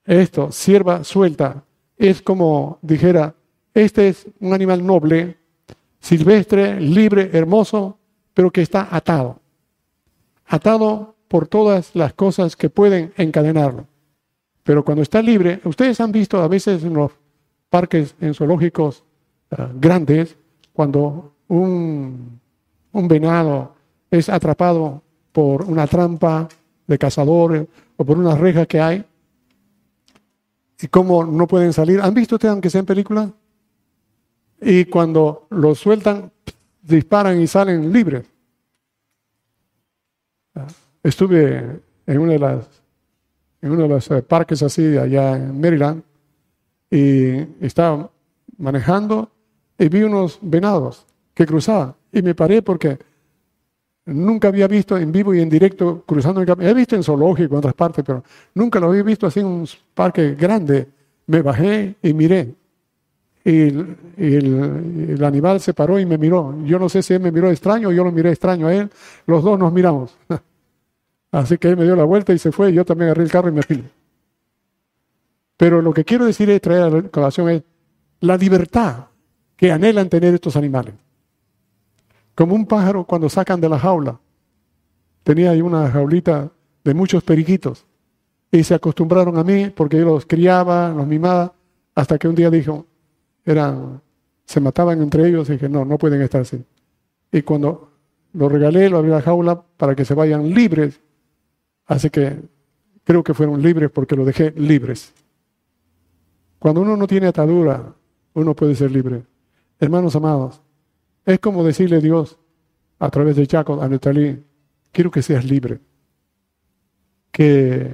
Esto, sierva suelta, es como dijera, este es un animal noble, silvestre, libre, hermoso, pero que está atado atado por todas las cosas que pueden encadenarlo. Pero cuando está libre, ustedes han visto a veces en los parques en zoológicos eh, grandes, cuando un, un venado es atrapado por una trampa de cazadores o por unas rejas que hay y cómo no pueden salir. ¿Han visto ustedes, aunque sea en películas? Y cuando los sueltan, disparan y salen libres. Estuve en una de las en uno de los eh, parques así allá en Maryland y estaba manejando y vi unos venados que cruzaban y me paré porque nunca había visto en vivo y en directo cruzando el camino. He visto en zoológico en otras partes, pero nunca lo había visto así en un parque grande. Me bajé y miré. Y, el, animal se paró y me miró. Yo no sé si él me miró extraño o yo lo miré extraño a él. Los dos nos miramos. Así que él me dio la vuelta y se fue. Y yo también agarré el carro y me fui. Pero lo que quiero decir es traer a la colación es la libertad que anhelan tener estos animales. Como un pájaro cuando sacan de la jaula. Tenía ahí una jaulita de muchos periquitos. Y se acostumbraron a mí porque yo los criaba, los mimaba, hasta que un día dijo, eran, se mataban entre ellos y dije, no, no pueden estar así. Y cuando lo regalé, lo abrí la jaula para que se vayan libres. Así que creo que fueron libres porque lo dejé libres. Cuando uno no tiene atadura, uno puede ser libre. Hermanos amados, es como decirle a Dios a través de Jacob a Natalí, quiero que seas libre. Que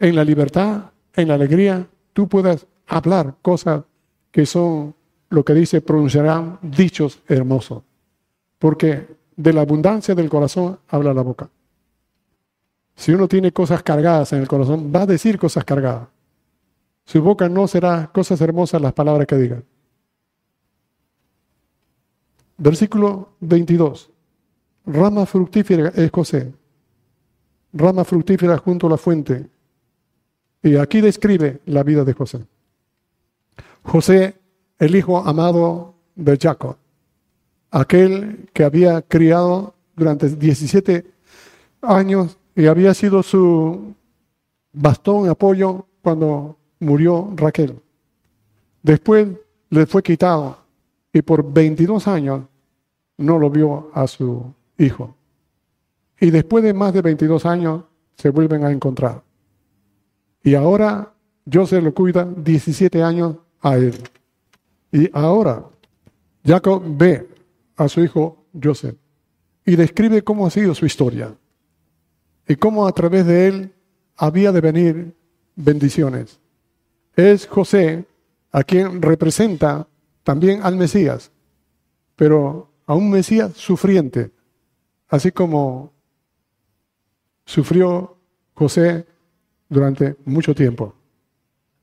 en la libertad, en la alegría, tú puedas hablar cosas que son lo que dice, pronunciarán dichos hermosos. Porque de la abundancia del corazón habla la boca. Si uno tiene cosas cargadas en el corazón, va a decir cosas cargadas. Su boca no será cosas hermosas las palabras que diga. Versículo 22. Rama fructífera es José. Rama fructífera junto a la fuente. Y aquí describe la vida de José. José, el hijo amado de Jacob, aquel que había criado durante 17 años y había sido su bastón, apoyo cuando murió Raquel. Después le fue quitado y por 22 años no lo vio a su hijo. Y después de más de 22 años se vuelven a encontrar. Y ahora Joseph lo cuida 17 años a él. Y ahora Jacob ve a su hijo Joseph y describe cómo ha sido su historia y cómo a través de él había de venir bendiciones. Es José a quien representa también al Mesías, pero a un Mesías sufriente, así como sufrió José durante mucho tiempo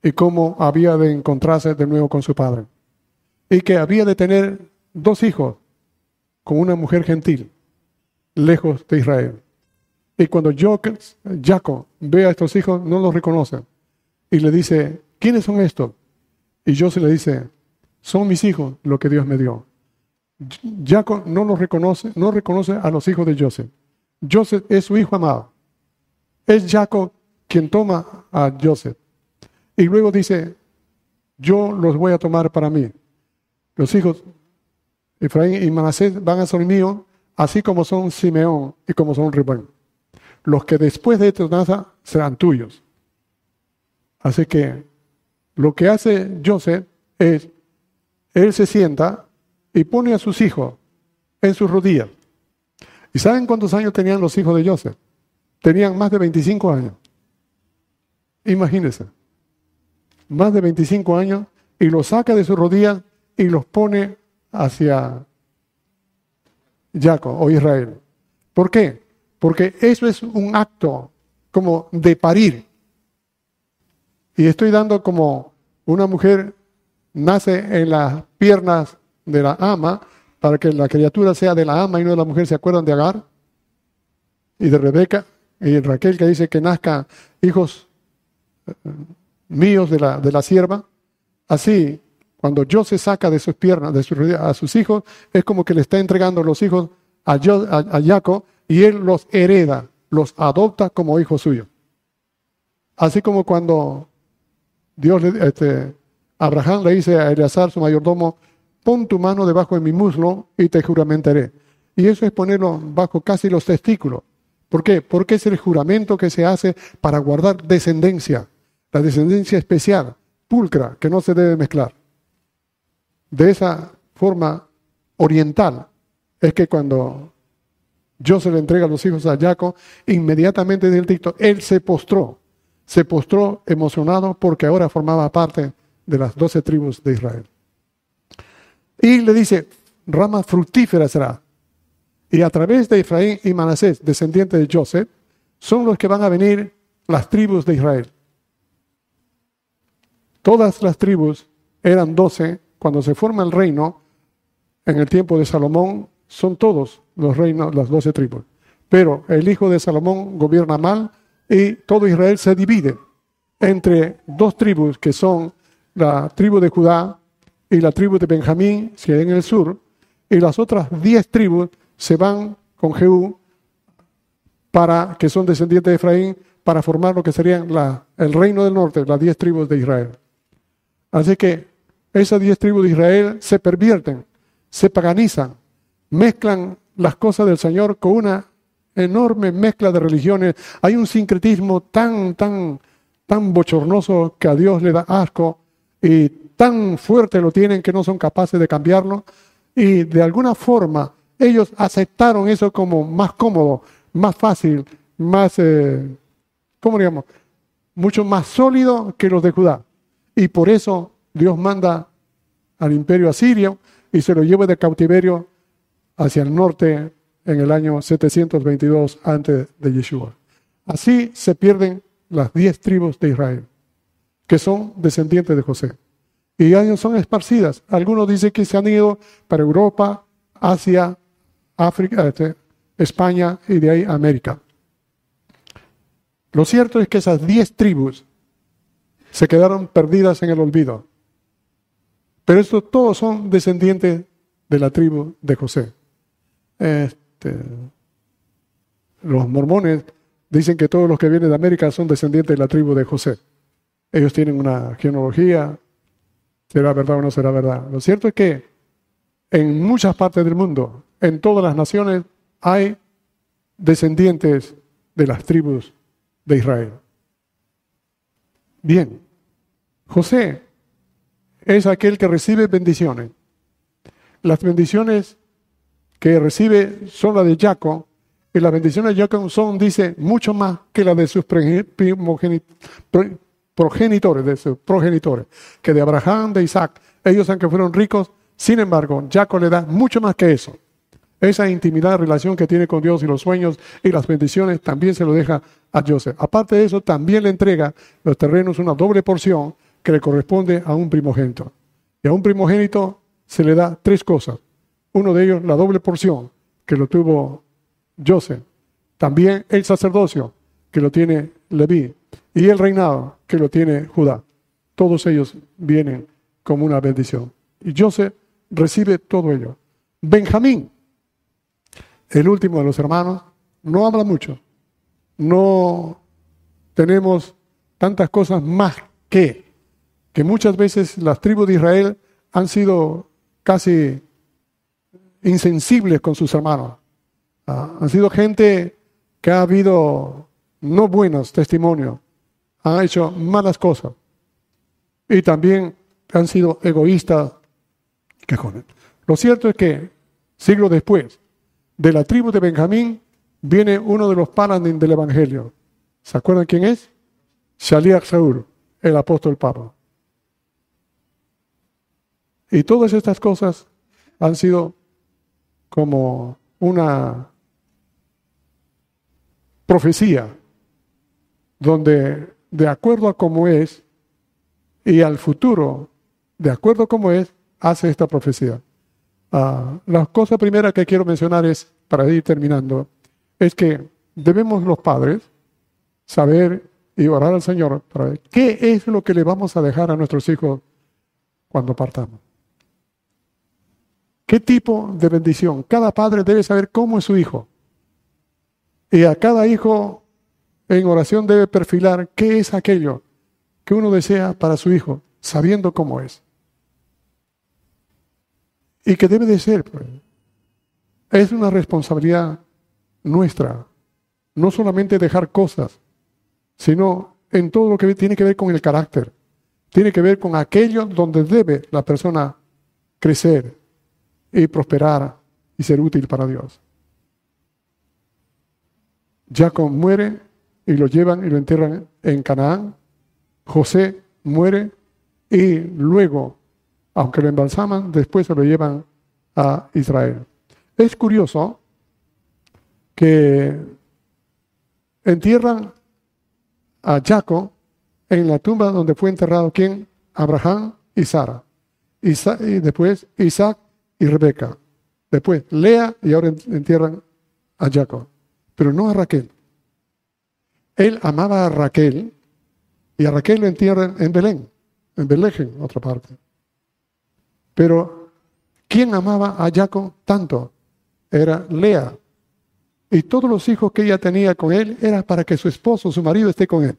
y cómo había de encontrarse de nuevo con su padre y que había de tener dos hijos con una mujer gentil lejos de Israel. Y cuando Jacob ve a estos hijos, no los reconoce y le dice, ¿quiénes son estos? Y José le dice, son mis hijos lo que Dios me dio. Jacob no los reconoce, no reconoce a los hijos de Joseph. Joseph es su hijo amado. Es Jacob quien toma a Joseph. Y luego dice, yo los voy a tomar para mí. Los hijos Efraín y Manasés van a ser míos, así como son Simeón y como son Rubén. Los que después de esto nacen serán tuyos. Así que lo que hace Joseph es, él se sienta y pone a sus hijos en sus rodillas. ¿Y saben cuántos años tenían los hijos de Joseph? Tenían más de 25 años. Imagínense. Más de 25 años y los saca de sus rodillas y los pone hacia Jacob o Israel. ¿Por qué? Porque eso es un acto como de parir. Y estoy dando como una mujer nace en las piernas de la ama para que la criatura sea de la ama y no de la mujer. ¿Se acuerdan de Agar? Y de Rebeca y Raquel que dice que nazcan hijos eh, míos de la, de la sierva. Así, cuando Dios se saca de sus piernas, de a sus hijos, es como que le está entregando los hijos a, a Jacob y él los hereda, los adopta como hijos suyos. Así como cuando Dios, este, Abraham le dice a Eleazar, su mayordomo, pon tu mano debajo de mi muslo y te juramentaré. Y eso es ponerlo bajo casi los testículos, ¿Por qué? Porque es el juramento que se hace para guardar descendencia, la descendencia especial, pulcra, que no se debe mezclar. De esa forma oriental es que cuando José le entrega a los hijos a Jacob, inmediatamente en el texto, él se postró, se postró emocionado porque ahora formaba parte de las doce tribus de Israel. Y le dice, rama fructífera será. Y a través de Efraín y Manasés, descendientes de Joseph, son los que van a venir las tribus de Israel. Todas las tribus eran doce. Cuando se forma el reino, en el tiempo de Salomón, son todos los reinos, las doce tribus. Pero el hijo de Salomón gobierna mal y todo Israel se divide entre dos tribus que son la tribu de Judá y la tribu de Benjamín, que en el sur, y las otras diez tribus se van con Jehú para que son descendientes de Efraín para formar lo que serían la, el reino del norte, las diez tribus de Israel. Así que esas diez tribus de Israel se pervierten, se paganizan, mezclan las cosas del Señor con una enorme mezcla de religiones. Hay un sincretismo tan, tan, tan bochornoso que a Dios le da asco y tan fuerte lo tienen que no son capaces de cambiarlo. Y de alguna forma ellos aceptaron eso como más cómodo, más fácil, más, eh, ¿cómo digamos? Mucho más sólido que los de Judá. Y por eso Dios manda al imperio asirio y se lo lleva de cautiverio hacia el norte en el año 722 antes de Yeshua. Así se pierden las diez tribus de Israel, que son descendientes de José. Y ellos son esparcidas. Algunos dicen que se han ido para Europa, Asia, África, este, España y de ahí América. Lo cierto es que esas diez tribus se quedaron perdidas en el olvido. Pero estos todos son descendientes de la tribu de José. Este, los mormones dicen que todos los que vienen de América son descendientes de la tribu de José. Ellos tienen una genealogía, será verdad o no será verdad. Lo cierto es que en muchas partes del mundo, en todas las naciones, hay descendientes de las tribus de Israel. Bien, José es aquel que recibe bendiciones. Las bendiciones que recibe son las de Jacob, y las bendiciones de Jacob son, dice, mucho más que las de sus progenitores, de sus progenitores, que de Abraham, de Isaac. Ellos, aunque fueron ricos, sin embargo, Jacob le da mucho más que eso. Esa intimidad, relación que tiene con Dios y los sueños y las bendiciones también se lo deja a Joseph. Aparte de eso, también le entrega los terrenos una doble porción que le corresponde a un primogénito. Y a un primogénito se le da tres cosas. Uno de ellos, la doble porción que lo tuvo Joseph. También el sacerdocio que lo tiene Y el reinado que lo tiene Judá. Todos ellos vienen como una bendición. Y Joseph recibe todo ello. Benjamín, el último de los hermanos, no habla mucho. No tenemos tantas cosas más que, que muchas veces las tribus de Israel han sido casi insensibles con sus hermanos. Ah, han sido gente que ha habido no buenos testimonios, han hecho malas cosas y también han sido egoístas. Lo cierto es que siglos después, de la tribu de Benjamín viene uno de los paladines del Evangelio. ¿Se acuerdan quién es? Shaliach Saúl, el apóstol Pablo. Y todas estas cosas han sido como una profecía donde de acuerdo a cómo es y al futuro, de acuerdo a cómo es, hace esta profecía. Ah, la cosa primera que quiero mencionar es, para ir terminando, es que debemos los padres saber y orar al Señor para ver qué es lo que le vamos a dejar a nuestros hijos cuando partamos. ¿Qué tipo de bendición? Cada padre debe saber cómo es su hijo. Y a cada hijo en oración debe perfilar qué es aquello que uno desea para su hijo, sabiendo cómo es. Y que debe de ser, pues. Es una responsabilidad nuestra no solamente dejar cosas, sino en todo lo que tiene que ver con el carácter, tiene que ver con aquello donde debe la persona crecer y prosperar y ser útil para Dios. Jacob muere y lo llevan y lo entierran en Canaán. José muere y luego, aunque lo embalsaman, después se lo llevan a Israel. Es curioso que entierran a Jacob en la tumba donde fue enterrado quién? Abraham y Sara. y después Isaac y Rebeca. Después Lea y ahora entierran a Jacob. Pero no a Raquel. Él amaba a Raquel y a Raquel lo entierran en Belén, en Belén, otra parte. Pero ¿quién amaba a Jacob tanto? Era Lea. Y todos los hijos que ella tenía con él era para que su esposo, su marido, esté con él.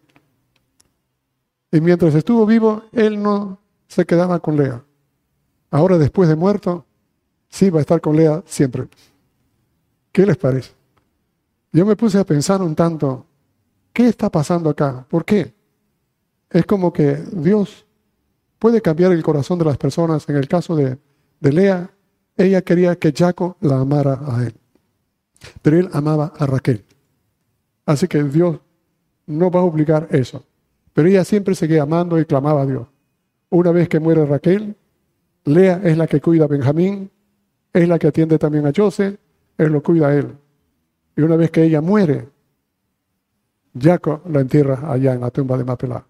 Y mientras estuvo vivo, él no se quedaba con Lea. Ahora, después de muerto, sí va a estar con Lea siempre. ¿Qué les parece? Yo me puse a pensar un tanto, ¿qué está pasando acá? ¿Por qué? Es como que Dios puede cambiar el corazón de las personas. En el caso de, de Lea, ella quería que Jacob la amara a él. Pero él amaba a Raquel. Así que Dios no va a obligar eso. Pero ella siempre seguía amando y clamaba a Dios. Una vez que muere Raquel, Lea es la que cuida a Benjamín, es la que atiende también a Joseph, él lo cuida a él. Y una vez que ella muere, Jacob la entierra allá en la tumba de Mapelá.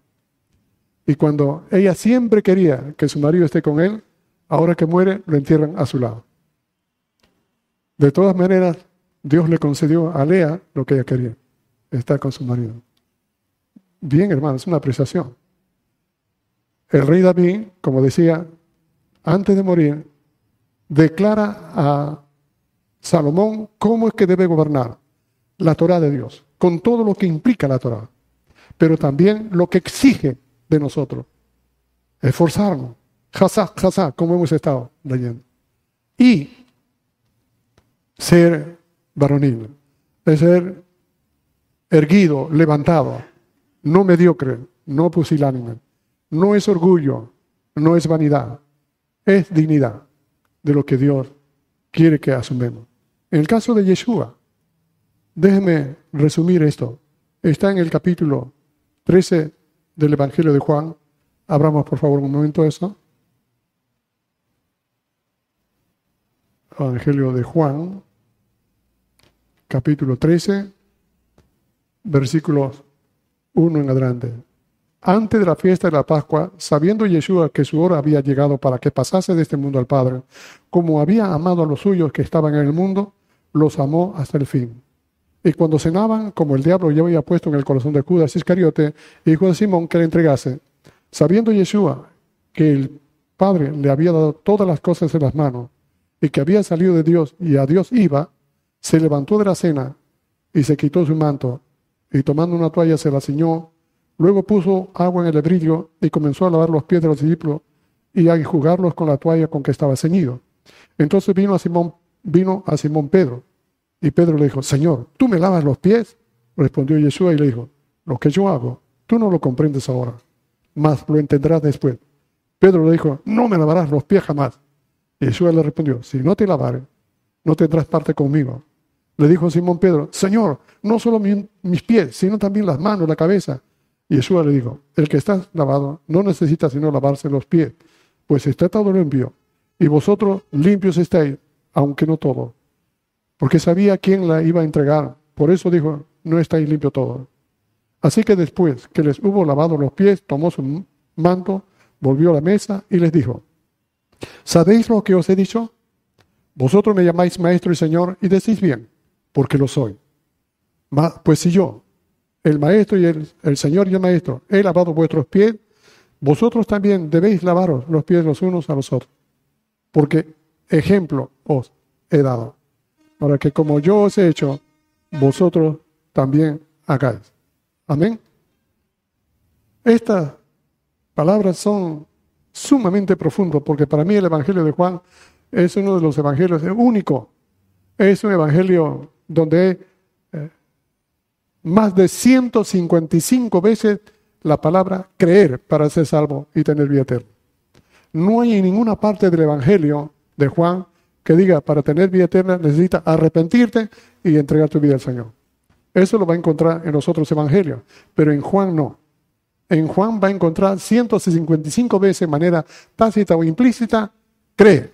Y cuando ella siempre quería que su marido esté con él, ahora que muere, lo entierran a su lado. De todas maneras, Dios le concedió a Lea lo que ella quería, estar con su marido. Bien, hermano, es una apreciación. El rey David, como decía, antes de morir, declara a Salomón cómo es que debe gobernar la Torah de Dios, con todo lo que implica la Torah, pero también lo que exige de nosotros. Esforzarnos, jazá, jazá, como hemos estado leyendo. Y ser varonil, de ser erguido, levantado, no mediocre, no pusilánime. No es orgullo, no es vanidad, es dignidad de lo que Dios quiere que asumamos. En el caso de Yeshua, déjeme resumir esto. Está en el capítulo 13 del Evangelio de Juan. Abramos por favor un momento eso. Evangelio de Juan, capítulo 13, versículos 1 en adelante. Antes de la fiesta de la Pascua, sabiendo Yeshua que su hora había llegado para que pasase de este mundo al Padre, como había amado a los suyos que estaban en el mundo, los amó hasta el fin. Y cuando cenaban, como el diablo ya había puesto en el corazón de Judas Iscariote, hijo de Simón, que le entregase, sabiendo Yeshua que el Padre le había dado todas las cosas en las manos y que había salido de Dios y a Dios iba, se levantó de la cena y se quitó su manto y tomando una toalla se la ciñó. Luego puso agua en el hebrillo y comenzó a lavar los pies de los discípulos y a enjugarlos con la toalla con que estaba ceñido. Entonces vino a Simón, vino a Simón Pedro y Pedro le dijo, Señor, ¿tú me lavas los pies? Respondió Yeshua y le dijo, lo que yo hago, tú no lo comprendes ahora, mas lo entenderás después. Pedro le dijo, no me lavarás los pies jamás. Yeshua le respondió, si no te lavare, no tendrás parte conmigo. Le dijo Simón Pedro, Señor, no solo mis pies, sino también las manos, la cabeza. Y Jesús le dijo, el que está lavado no necesita sino lavarse los pies, pues está todo limpio. Y vosotros limpios estáis, aunque no todo. Porque sabía quién la iba a entregar. Por eso dijo, no estáis limpio todo. Así que después que les hubo lavado los pies, tomó su manto, volvió a la mesa y les dijo, ¿sabéis lo que os he dicho? Vosotros me llamáis maestro y señor y decís bien, porque lo soy. Pues si yo, el maestro y el, Señor y el maestro, he lavado vuestros pies, vosotros también debéis lavaros los pies los unos a los otros. Porque ejemplo os he dado, para que como yo os he hecho, vosotros también hagáis. Amén. Estas palabras son sumamente profundas, porque para mí el Evangelio de Juan es uno de los evangelios único. Es un evangelio donde más de 155 veces la palabra creer para ser salvo y tener vida eterna. No hay en ninguna parte del Evangelio de Juan que diga para tener vida eterna necesita arrepentirte y entregar tu vida al Señor. Eso lo va a encontrar en los otros evangelios, pero en Juan no. En Juan va a encontrar 155 veces de manera tácita o implícita, creer,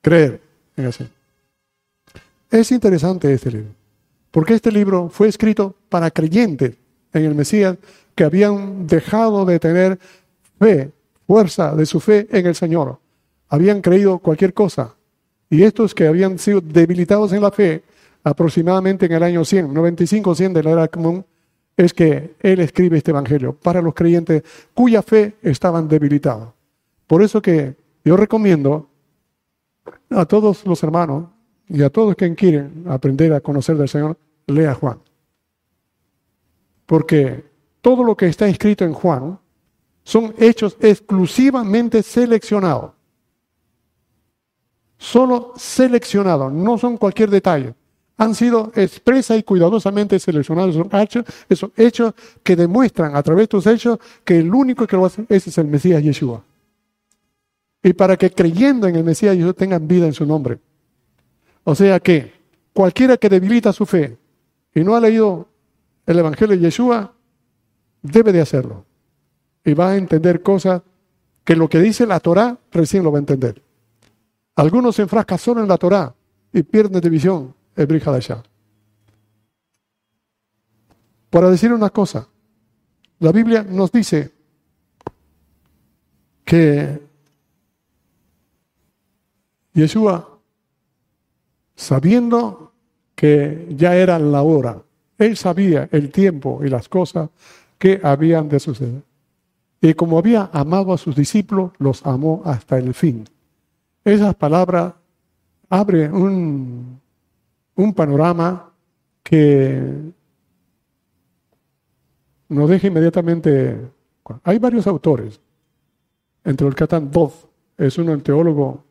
creer en eso. Es interesante este libro, porque este libro fue escrito para creyentes en el Mesías que habían dejado de tener fe, fuerza de su fe en el Señor. Habían creído cualquier cosa. Y estos que habían sido debilitados en la fe, aproximadamente en el año 100, 95, 100 de la era común, es que Él escribe este Evangelio para los creyentes cuya fe estaban debilitados. Por eso que yo recomiendo a todos los hermanos y a todos quienes quieren aprender a conocer del Señor, lea Juan. Porque todo lo que está escrito en Juan son hechos exclusivamente seleccionados. Solo seleccionados, no son cualquier detalle han sido expresa y cuidadosamente seleccionados esos hechos, que demuestran a través de estos hechos que el único que lo hace es el Mesías Yeshua. Y para que creyendo en el Mesías Yeshua tengan vida en su nombre. O sea que cualquiera que debilita su fe y no ha leído el Evangelio de Yeshua, debe de hacerlo. Y va a entender cosas que lo que dice la Torah recién lo va a entender. Algunos se enfrascan en la Torah y pierden de visión de allá. Para decir una cosa, la Biblia nos dice que Yeshua, sabiendo que ya era la hora, él sabía el tiempo y las cosas que habían de suceder. Y como había amado a sus discípulos, los amó hasta el fin. Esas palabras abren un, panorama que nos deja inmediatamente. Hay varios autores, entre los que están Dov, es un teólogo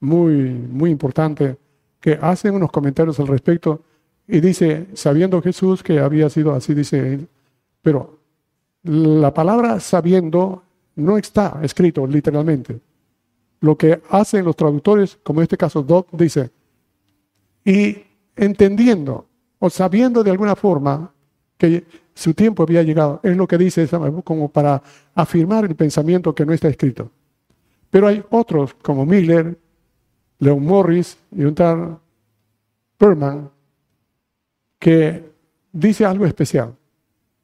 muy, muy importante, que hacen unos comentarios al respecto y dice, sabiendo Jesús que había sido así, dice, pero la palabra sabiendo no está escrito literalmente. Lo que hacen los traductores, como en este caso Dov, dice, y entendiendo o sabiendo de alguna forma que su tiempo había llegado. Es lo que dice como para afirmar el pensamiento que no está escrito. Pero hay otros como Miller, Leon Morris y un tal Perman que dice algo especial.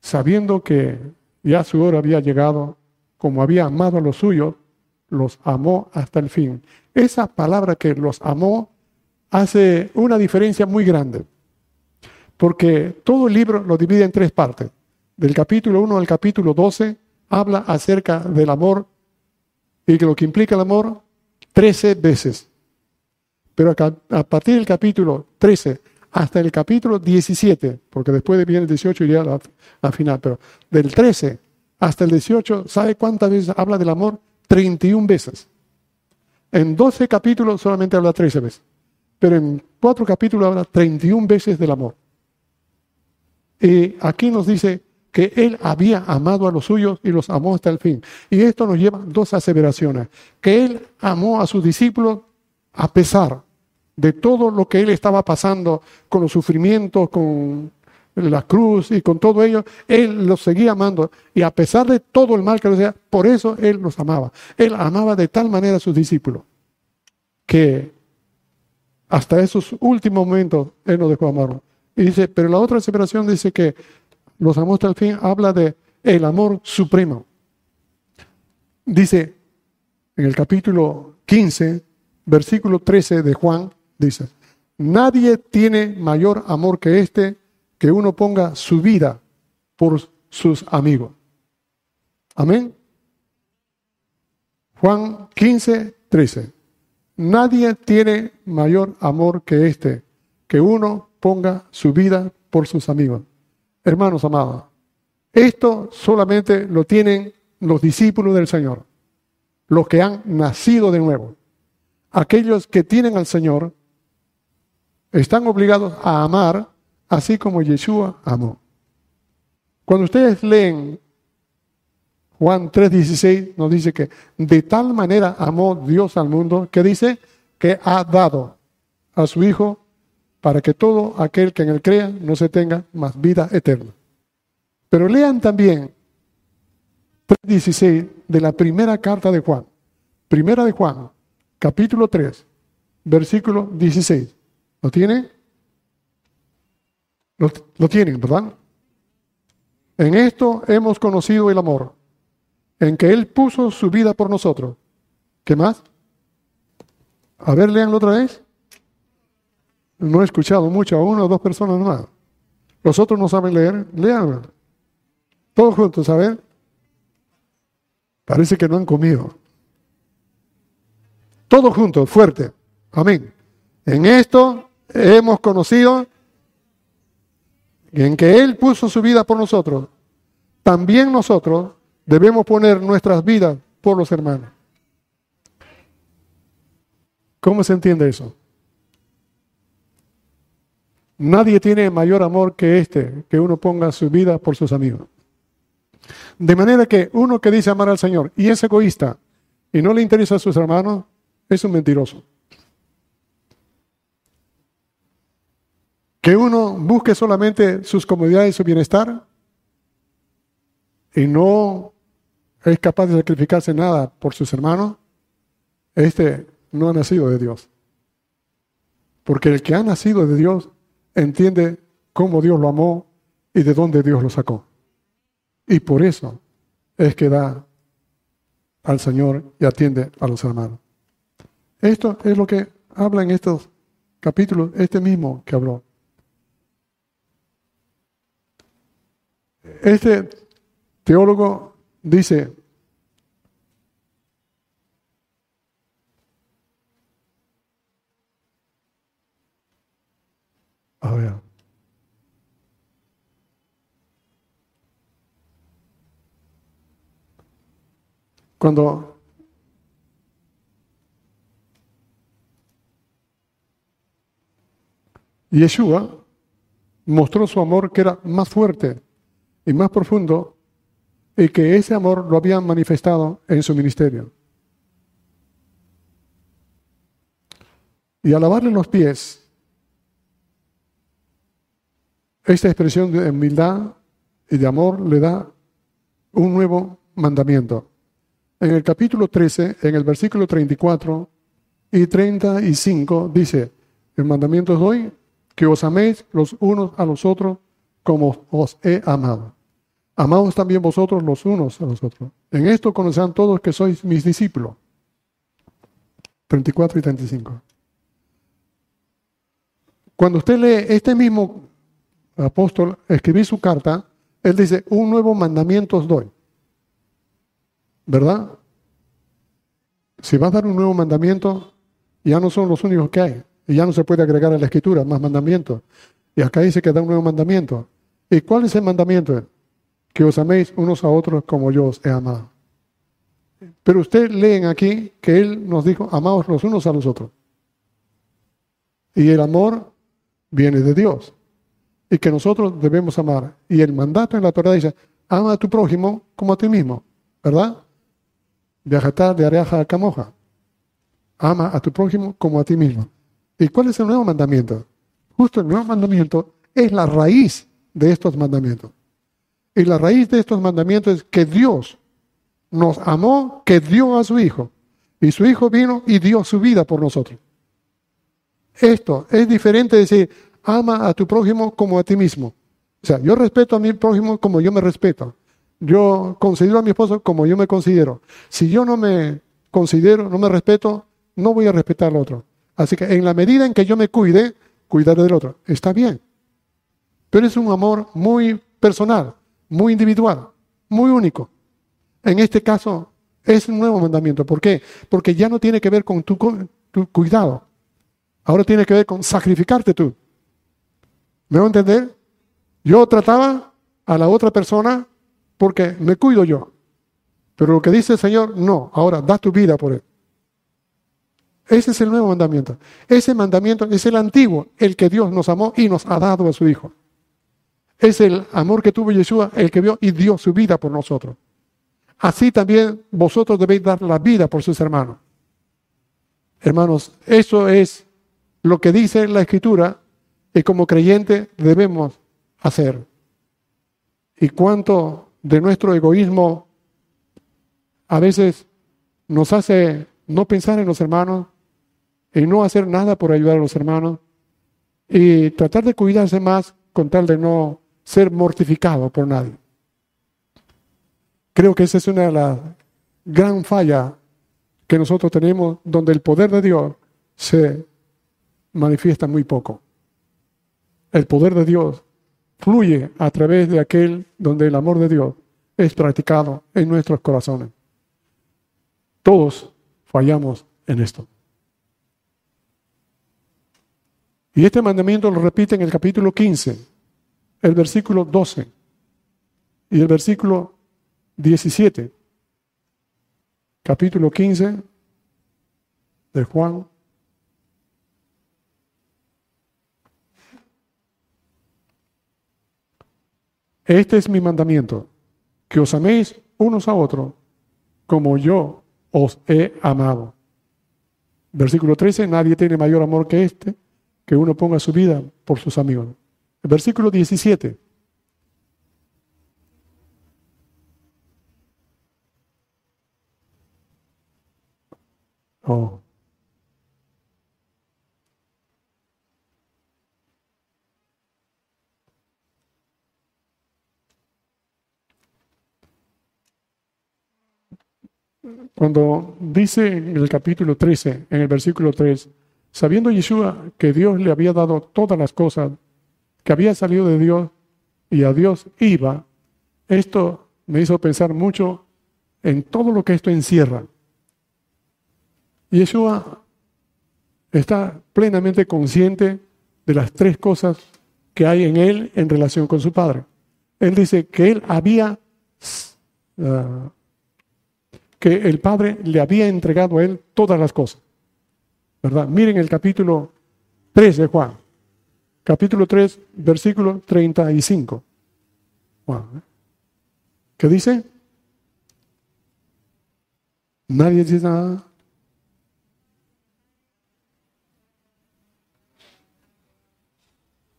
Sabiendo que ya su hora había llegado, como había amado a los suyos, los amó hasta el fin. Esa palabra que los amó hace una diferencia muy grande, porque todo el libro lo divide en tres partes. Del capítulo 1 al capítulo 12 habla acerca del amor y lo que implica el amor 13 veces. Pero a partir del capítulo 13 hasta el capítulo 17, porque después viene el 18 y ya al final, pero del 13 hasta el 18, ¿sabe cuántas veces habla del amor? 31 veces. En 12 capítulos solamente habla 13 veces pero en cuatro capítulos habla 31 veces del amor. Y aquí nos dice que él había amado a los suyos y los amó hasta el fin. Y esto nos lleva a dos aseveraciones. Que él amó a sus discípulos a pesar de todo lo que él estaba pasando con los sufrimientos, con la cruz y con todo ello, él los seguía amando. Y a pesar de todo el mal que le hacía, por eso él los amaba. Él amaba de tal manera a sus discípulos que hasta esos últimos momentos Él nos dejó amarlo. Y dice, pero la otra separación dice que los amó hasta el fin, habla de el amor supremo. Dice en el capítulo 15, versículo 13 de Juan, dice, nadie tiene mayor amor que este, que uno ponga su vida por sus amigos. Amén. Juan 15, 13. Nadie tiene mayor amor que este, que uno ponga su vida por sus amigos. Hermanos amados, esto solamente lo tienen los discípulos del Señor, los que han nacido de nuevo. Aquellos que tienen al Señor están obligados a amar así como Yeshua amó. Cuando ustedes leen Juan 3:16, nos dice que de tal manera amó Dios al mundo que dice que ha dado a su Hijo para que todo aquel que en él crea no se tenga más vida eterna. Pero lean también 3.16 de la primera carta de Juan. Primera de Juan, capítulo 3, versículo 16. ¿Lo tienen? Lo, tienen, ¿verdad? En esto hemos conocido el amor, en que Él puso su vida por nosotros. ¿Qué más? A ver, leanlo otra vez. No he escuchado mucho, a una o dos personas más. Los otros no saben leer, leanlo. Todos juntos, a ver. Parece que no han comido. Todos juntos, fuerte. Amén. En esto hemos conocido en que Él puso su vida por nosotros. También nosotros debemos poner nuestras vidas por los hermanos. ¿Cómo se entiende eso? Nadie tiene mayor amor que este, que uno ponga su vida por sus amigos. De manera que uno que dice amar al Señor y es egoísta y no le interesa a sus hermanos, es un mentiroso. Que uno busque solamente sus comodidades y su bienestar y no es capaz de sacrificarse nada por sus hermanos, este no ha nacido de Dios. Porque el que ha nacido de Dios entiende cómo Dios lo amó y de dónde Dios lo sacó. Y por eso es que da al Señor y atiende a los hermanos. Esto es lo que habla en estos capítulos, este mismo que habló. Este teólogo dice, a ver, Cuando Yeshua mostró su amor que era más fuerte y más profundo y que ese amor lo habían manifestado en su ministerio. Y al lavarle los pies, esta expresión de humildad y de amor le da un nuevo mandamiento en el capítulo 13, en el versículo 34 y 35, dice, el mandamiento es hoy que os améis los unos a los otros como os he amado. Amaos también vosotros los unos a los otros. En esto conocerán todos que sois mis discípulos. 34 y 35. Cuando usted lee este mismo apóstol escribir su carta, él dice, un nuevo mandamiento os doy. ¿verdad? Si va a dar un nuevo mandamiento, ya no son los únicos que hay. Y ya no se puede agregar a la escritura más mandamientos. Y acá dice que da un nuevo mandamiento. ¿Y cuál es el mandamiento? Que os améis unos a otros como yo os he amado. Pero usted leen aquí que Él nos dijo, amaos los unos a los otros. Y el amor viene de Dios. Y que nosotros debemos amar. Y el mandato en la Torah dice, ama a tu prójimo como a ti mismo. ¿Verdad? Viajatar de Areaja a Camoja. Ama a tu prójimo como a ti mismo. ¿Y cuál es el nuevo mandamiento? Justo el nuevo mandamiento es la raíz de estos mandamientos. Y la raíz de estos mandamientos es que Dios nos amó, que dio a su Hijo. Y su Hijo vino y dio su vida por nosotros. Esto es diferente de decir, ama a tu prójimo como a ti mismo. O sea, yo respeto a mi prójimo como yo me respeto. Yo considero a mi esposo como yo me considero. Si yo no me considero, no me respeto, no voy a respetar al otro. Así que en la medida en que yo me cuide, cuidaré del otro. Está bien. Pero es un amor muy personal, muy individual, muy único. En este caso es un nuevo mandamiento. ¿Por qué? Porque ya no tiene que ver con tu, cuidado. Ahora tiene que ver con sacrificarte tú. ¿Me voy a entender? Yo trataba a la otra persona porque me cuido yo. Pero lo que dice el Señor, no, ahora da tu vida por él. Ese es el nuevo mandamiento. Ese mandamiento es el antiguo, el que Dios nos amó y nos ha dado a su Hijo. Es el amor que tuvo Yeshua, el que vio y dio su vida por nosotros. Así también vosotros debéis dar la vida por sus hermanos. Hermanos, eso es lo que dice la Escritura y como creyente debemos hacer. Y cuánto de nuestro egoísmo a veces nos hace no pensar en los hermanos y no hacer nada por ayudar a los hermanos y tratar de cuidarse más con tal de no ser mortificado por nadie. Creo que esa es una de las gran falla que nosotros tenemos donde el poder de Dios se manifiesta muy poco. El poder de Dios fluye a través de aquel donde el amor de Dios es practicado en nuestros corazones. Todos fallamos en esto. Y este mandamiento lo repite en el capítulo 15, el versículo 12 y el versículo 17. Capítulo 15 de Juan. Este es mi mandamiento, que os améis unos a otros como yo os he amado. Versículo 13, nadie tiene mayor amor que este, que uno ponga su vida por sus amigos. Versículo 17. Oh. Cuando dice en el capítulo 13, en el versículo 3, sabiendo Yeshua que Dios le había dado todas las cosas, que había salido de Dios y a Dios iba, esto me hizo pensar mucho en todo lo que esto encierra. Yeshua está plenamente consciente de las tres cosas que hay en él en relación con su Padre. Él dice que él había ah, que el Padre le había entregado a él todas las cosas. ¿Verdad? Miren el capítulo 3 de Juan. Capítulo 3, versículo 35. Juan, ¿eh? ¿Qué dice? Nadie dice nada.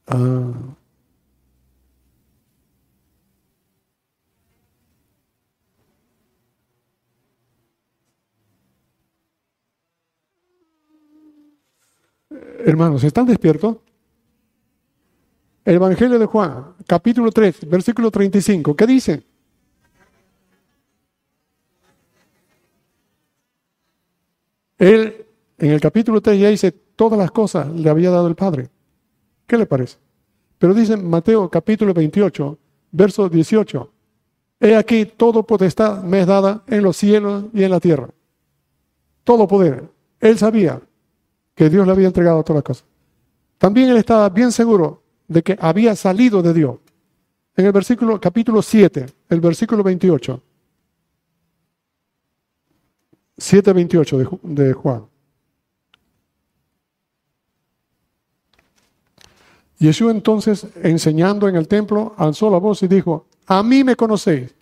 Ah. Hermanos, ¿están despiertos? El Evangelio de Juan, capítulo 3, versículo 35, ¿qué dice? Él, en el capítulo 3 ya dice, todas las cosas le había dado el Padre. ¿Qué le parece? Pero dice Mateo capítulo 28, verso 18, He aquí, todo potestad me es dada en los cielos y en la tierra. Todo poder. Él sabía que Dios le había entregado todas las cosas. También él estaba bien seguro de que había salido de Dios. En el versículo, capítulo 7, el versículo 28. 7.28 de, de Juan. Jesús entonces, enseñando en el templo, alzó la voz y dijo, a mí me conocéis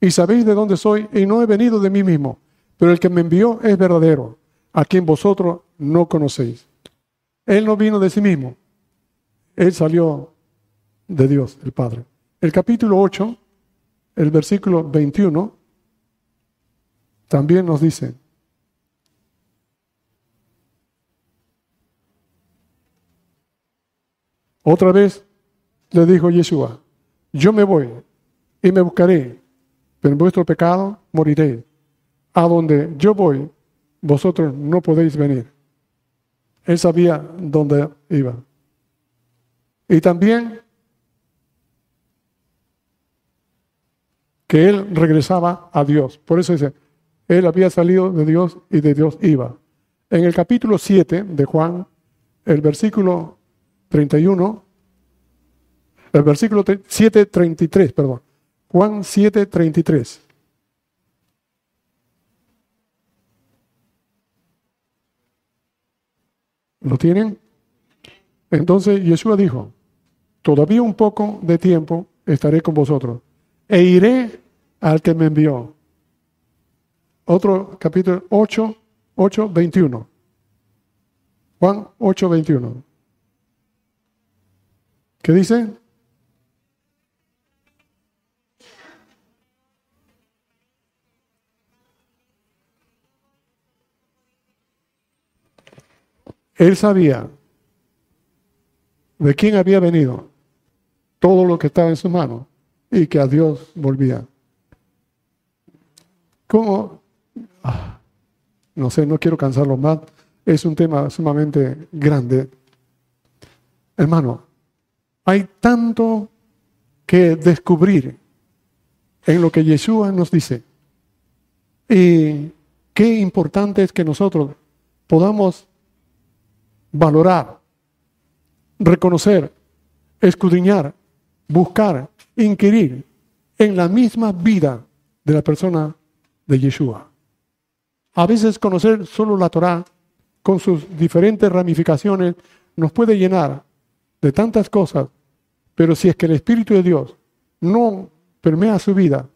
y sabéis de dónde soy y no he venido de mí mismo, pero el que me envió es verdadero, a quien vosotros no conocéis. Él no vino de sí mismo, él salió de Dios, el Padre. El capítulo 8, el versículo 21, también nos dice, otra vez le dijo Yeshua, yo me voy y me buscaré, pero en vuestro pecado moriré. A donde yo voy, vosotros no podéis venir. Él sabía dónde iba. Y también que él regresaba a Dios. Por eso dice, él había salido de Dios y de Dios iba. En el capítulo 7 de Juan, el versículo 31, el versículo 7.33, perdón, Juan 7.33. ¿Lo tienen? Entonces Yeshua dijo, todavía un poco de tiempo estaré con vosotros e iré al que me envió. Otro capítulo 8, 8, 21. Juan 8, 21. ¿Qué dice? Él sabía de quién había venido todo lo que estaba en su mano y que a Dios volvía. ¿Cómo? Ah, no sé, no quiero cansarlo más. Es un tema sumamente grande. Hermano, hay tanto que descubrir en lo que Yeshua nos dice. Y qué importante es que nosotros podamos valorar, reconocer, escudriñar, buscar, inquirir en la misma vida de la persona de Yeshua. A veces conocer solo la Torah con sus diferentes ramificaciones nos puede llenar de tantas cosas, pero si es que el Espíritu de Dios no permea su vida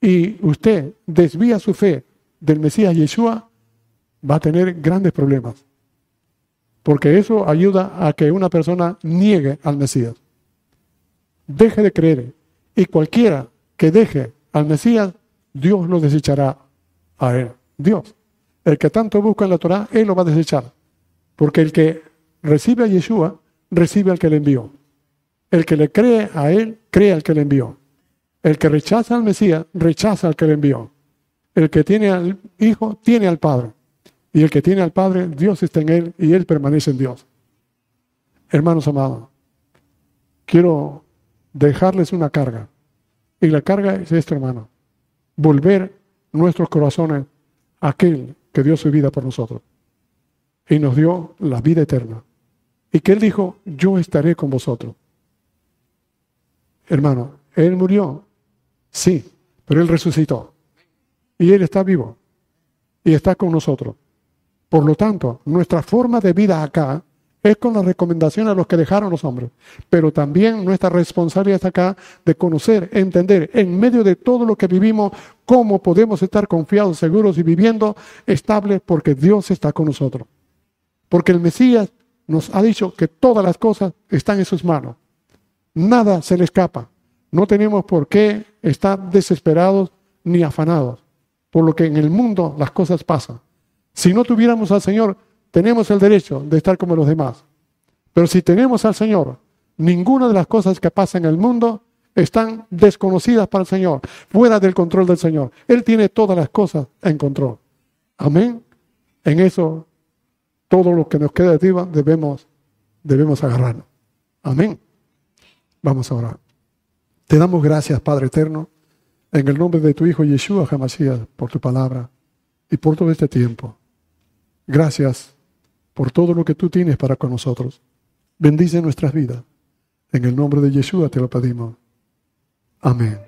y usted desvía su fe del Mesías Yeshua, va a tener grandes problemas porque eso ayuda a que una persona niegue al Mesías. Deje de creer. Y cualquiera que deje al Mesías, Dios lo desechará a él. Dios. El que tanto busca en la Torah, él lo va a desechar. Porque el que recibe a Yeshua, recibe al que le envió. El que le cree a él, cree al que le envió. El que rechaza al Mesías, rechaza al que le envió. El que tiene al Hijo, tiene al Padre. Y el que tiene al Padre, Dios está en él y él permanece en Dios. Hermanos amados, quiero dejarles una carga. Y la carga es esto, hermano. Volver nuestros corazones a aquel que dio su vida por nosotros. Y nos dio la vida eterna. Y que Él dijo, yo estaré con vosotros. Hermano, Él murió. Sí, pero Él resucitó. Y Él está vivo. Y está con nosotros. Por lo tanto, nuestra forma de vida acá es con la recomendación a los que dejaron los hombres, pero también nuestra responsabilidad es acá de conocer, entender en medio de todo lo que vivimos cómo podemos estar confiados, seguros y viviendo estables porque Dios está con nosotros. Porque el Mesías nos ha dicho que todas las cosas están en sus manos. Nada se le escapa. No tenemos por qué estar desesperados ni afanados, por lo que en el mundo las cosas pasan. Si no tuviéramos al Señor, tenemos el derecho de estar como los demás. Pero si tenemos al Señor, ninguna de las cosas que pasan en el mundo están desconocidas para el Señor, fuera del control del Señor. Él tiene todas las cosas en control. Amén. En eso, todo lo que nos queda de arriba debemos, debemos agarrarnos. Amén. Vamos a orar. Te damos gracias, Padre eterno, en el nombre de tu Hijo Yeshua Hamashiach, por tu palabra y por todo este tiempo. Gracias por todo lo que tú tienes para con nosotros. Bendice nuestras vidas. En el nombre de Yeshua te lo pedimos. Amén.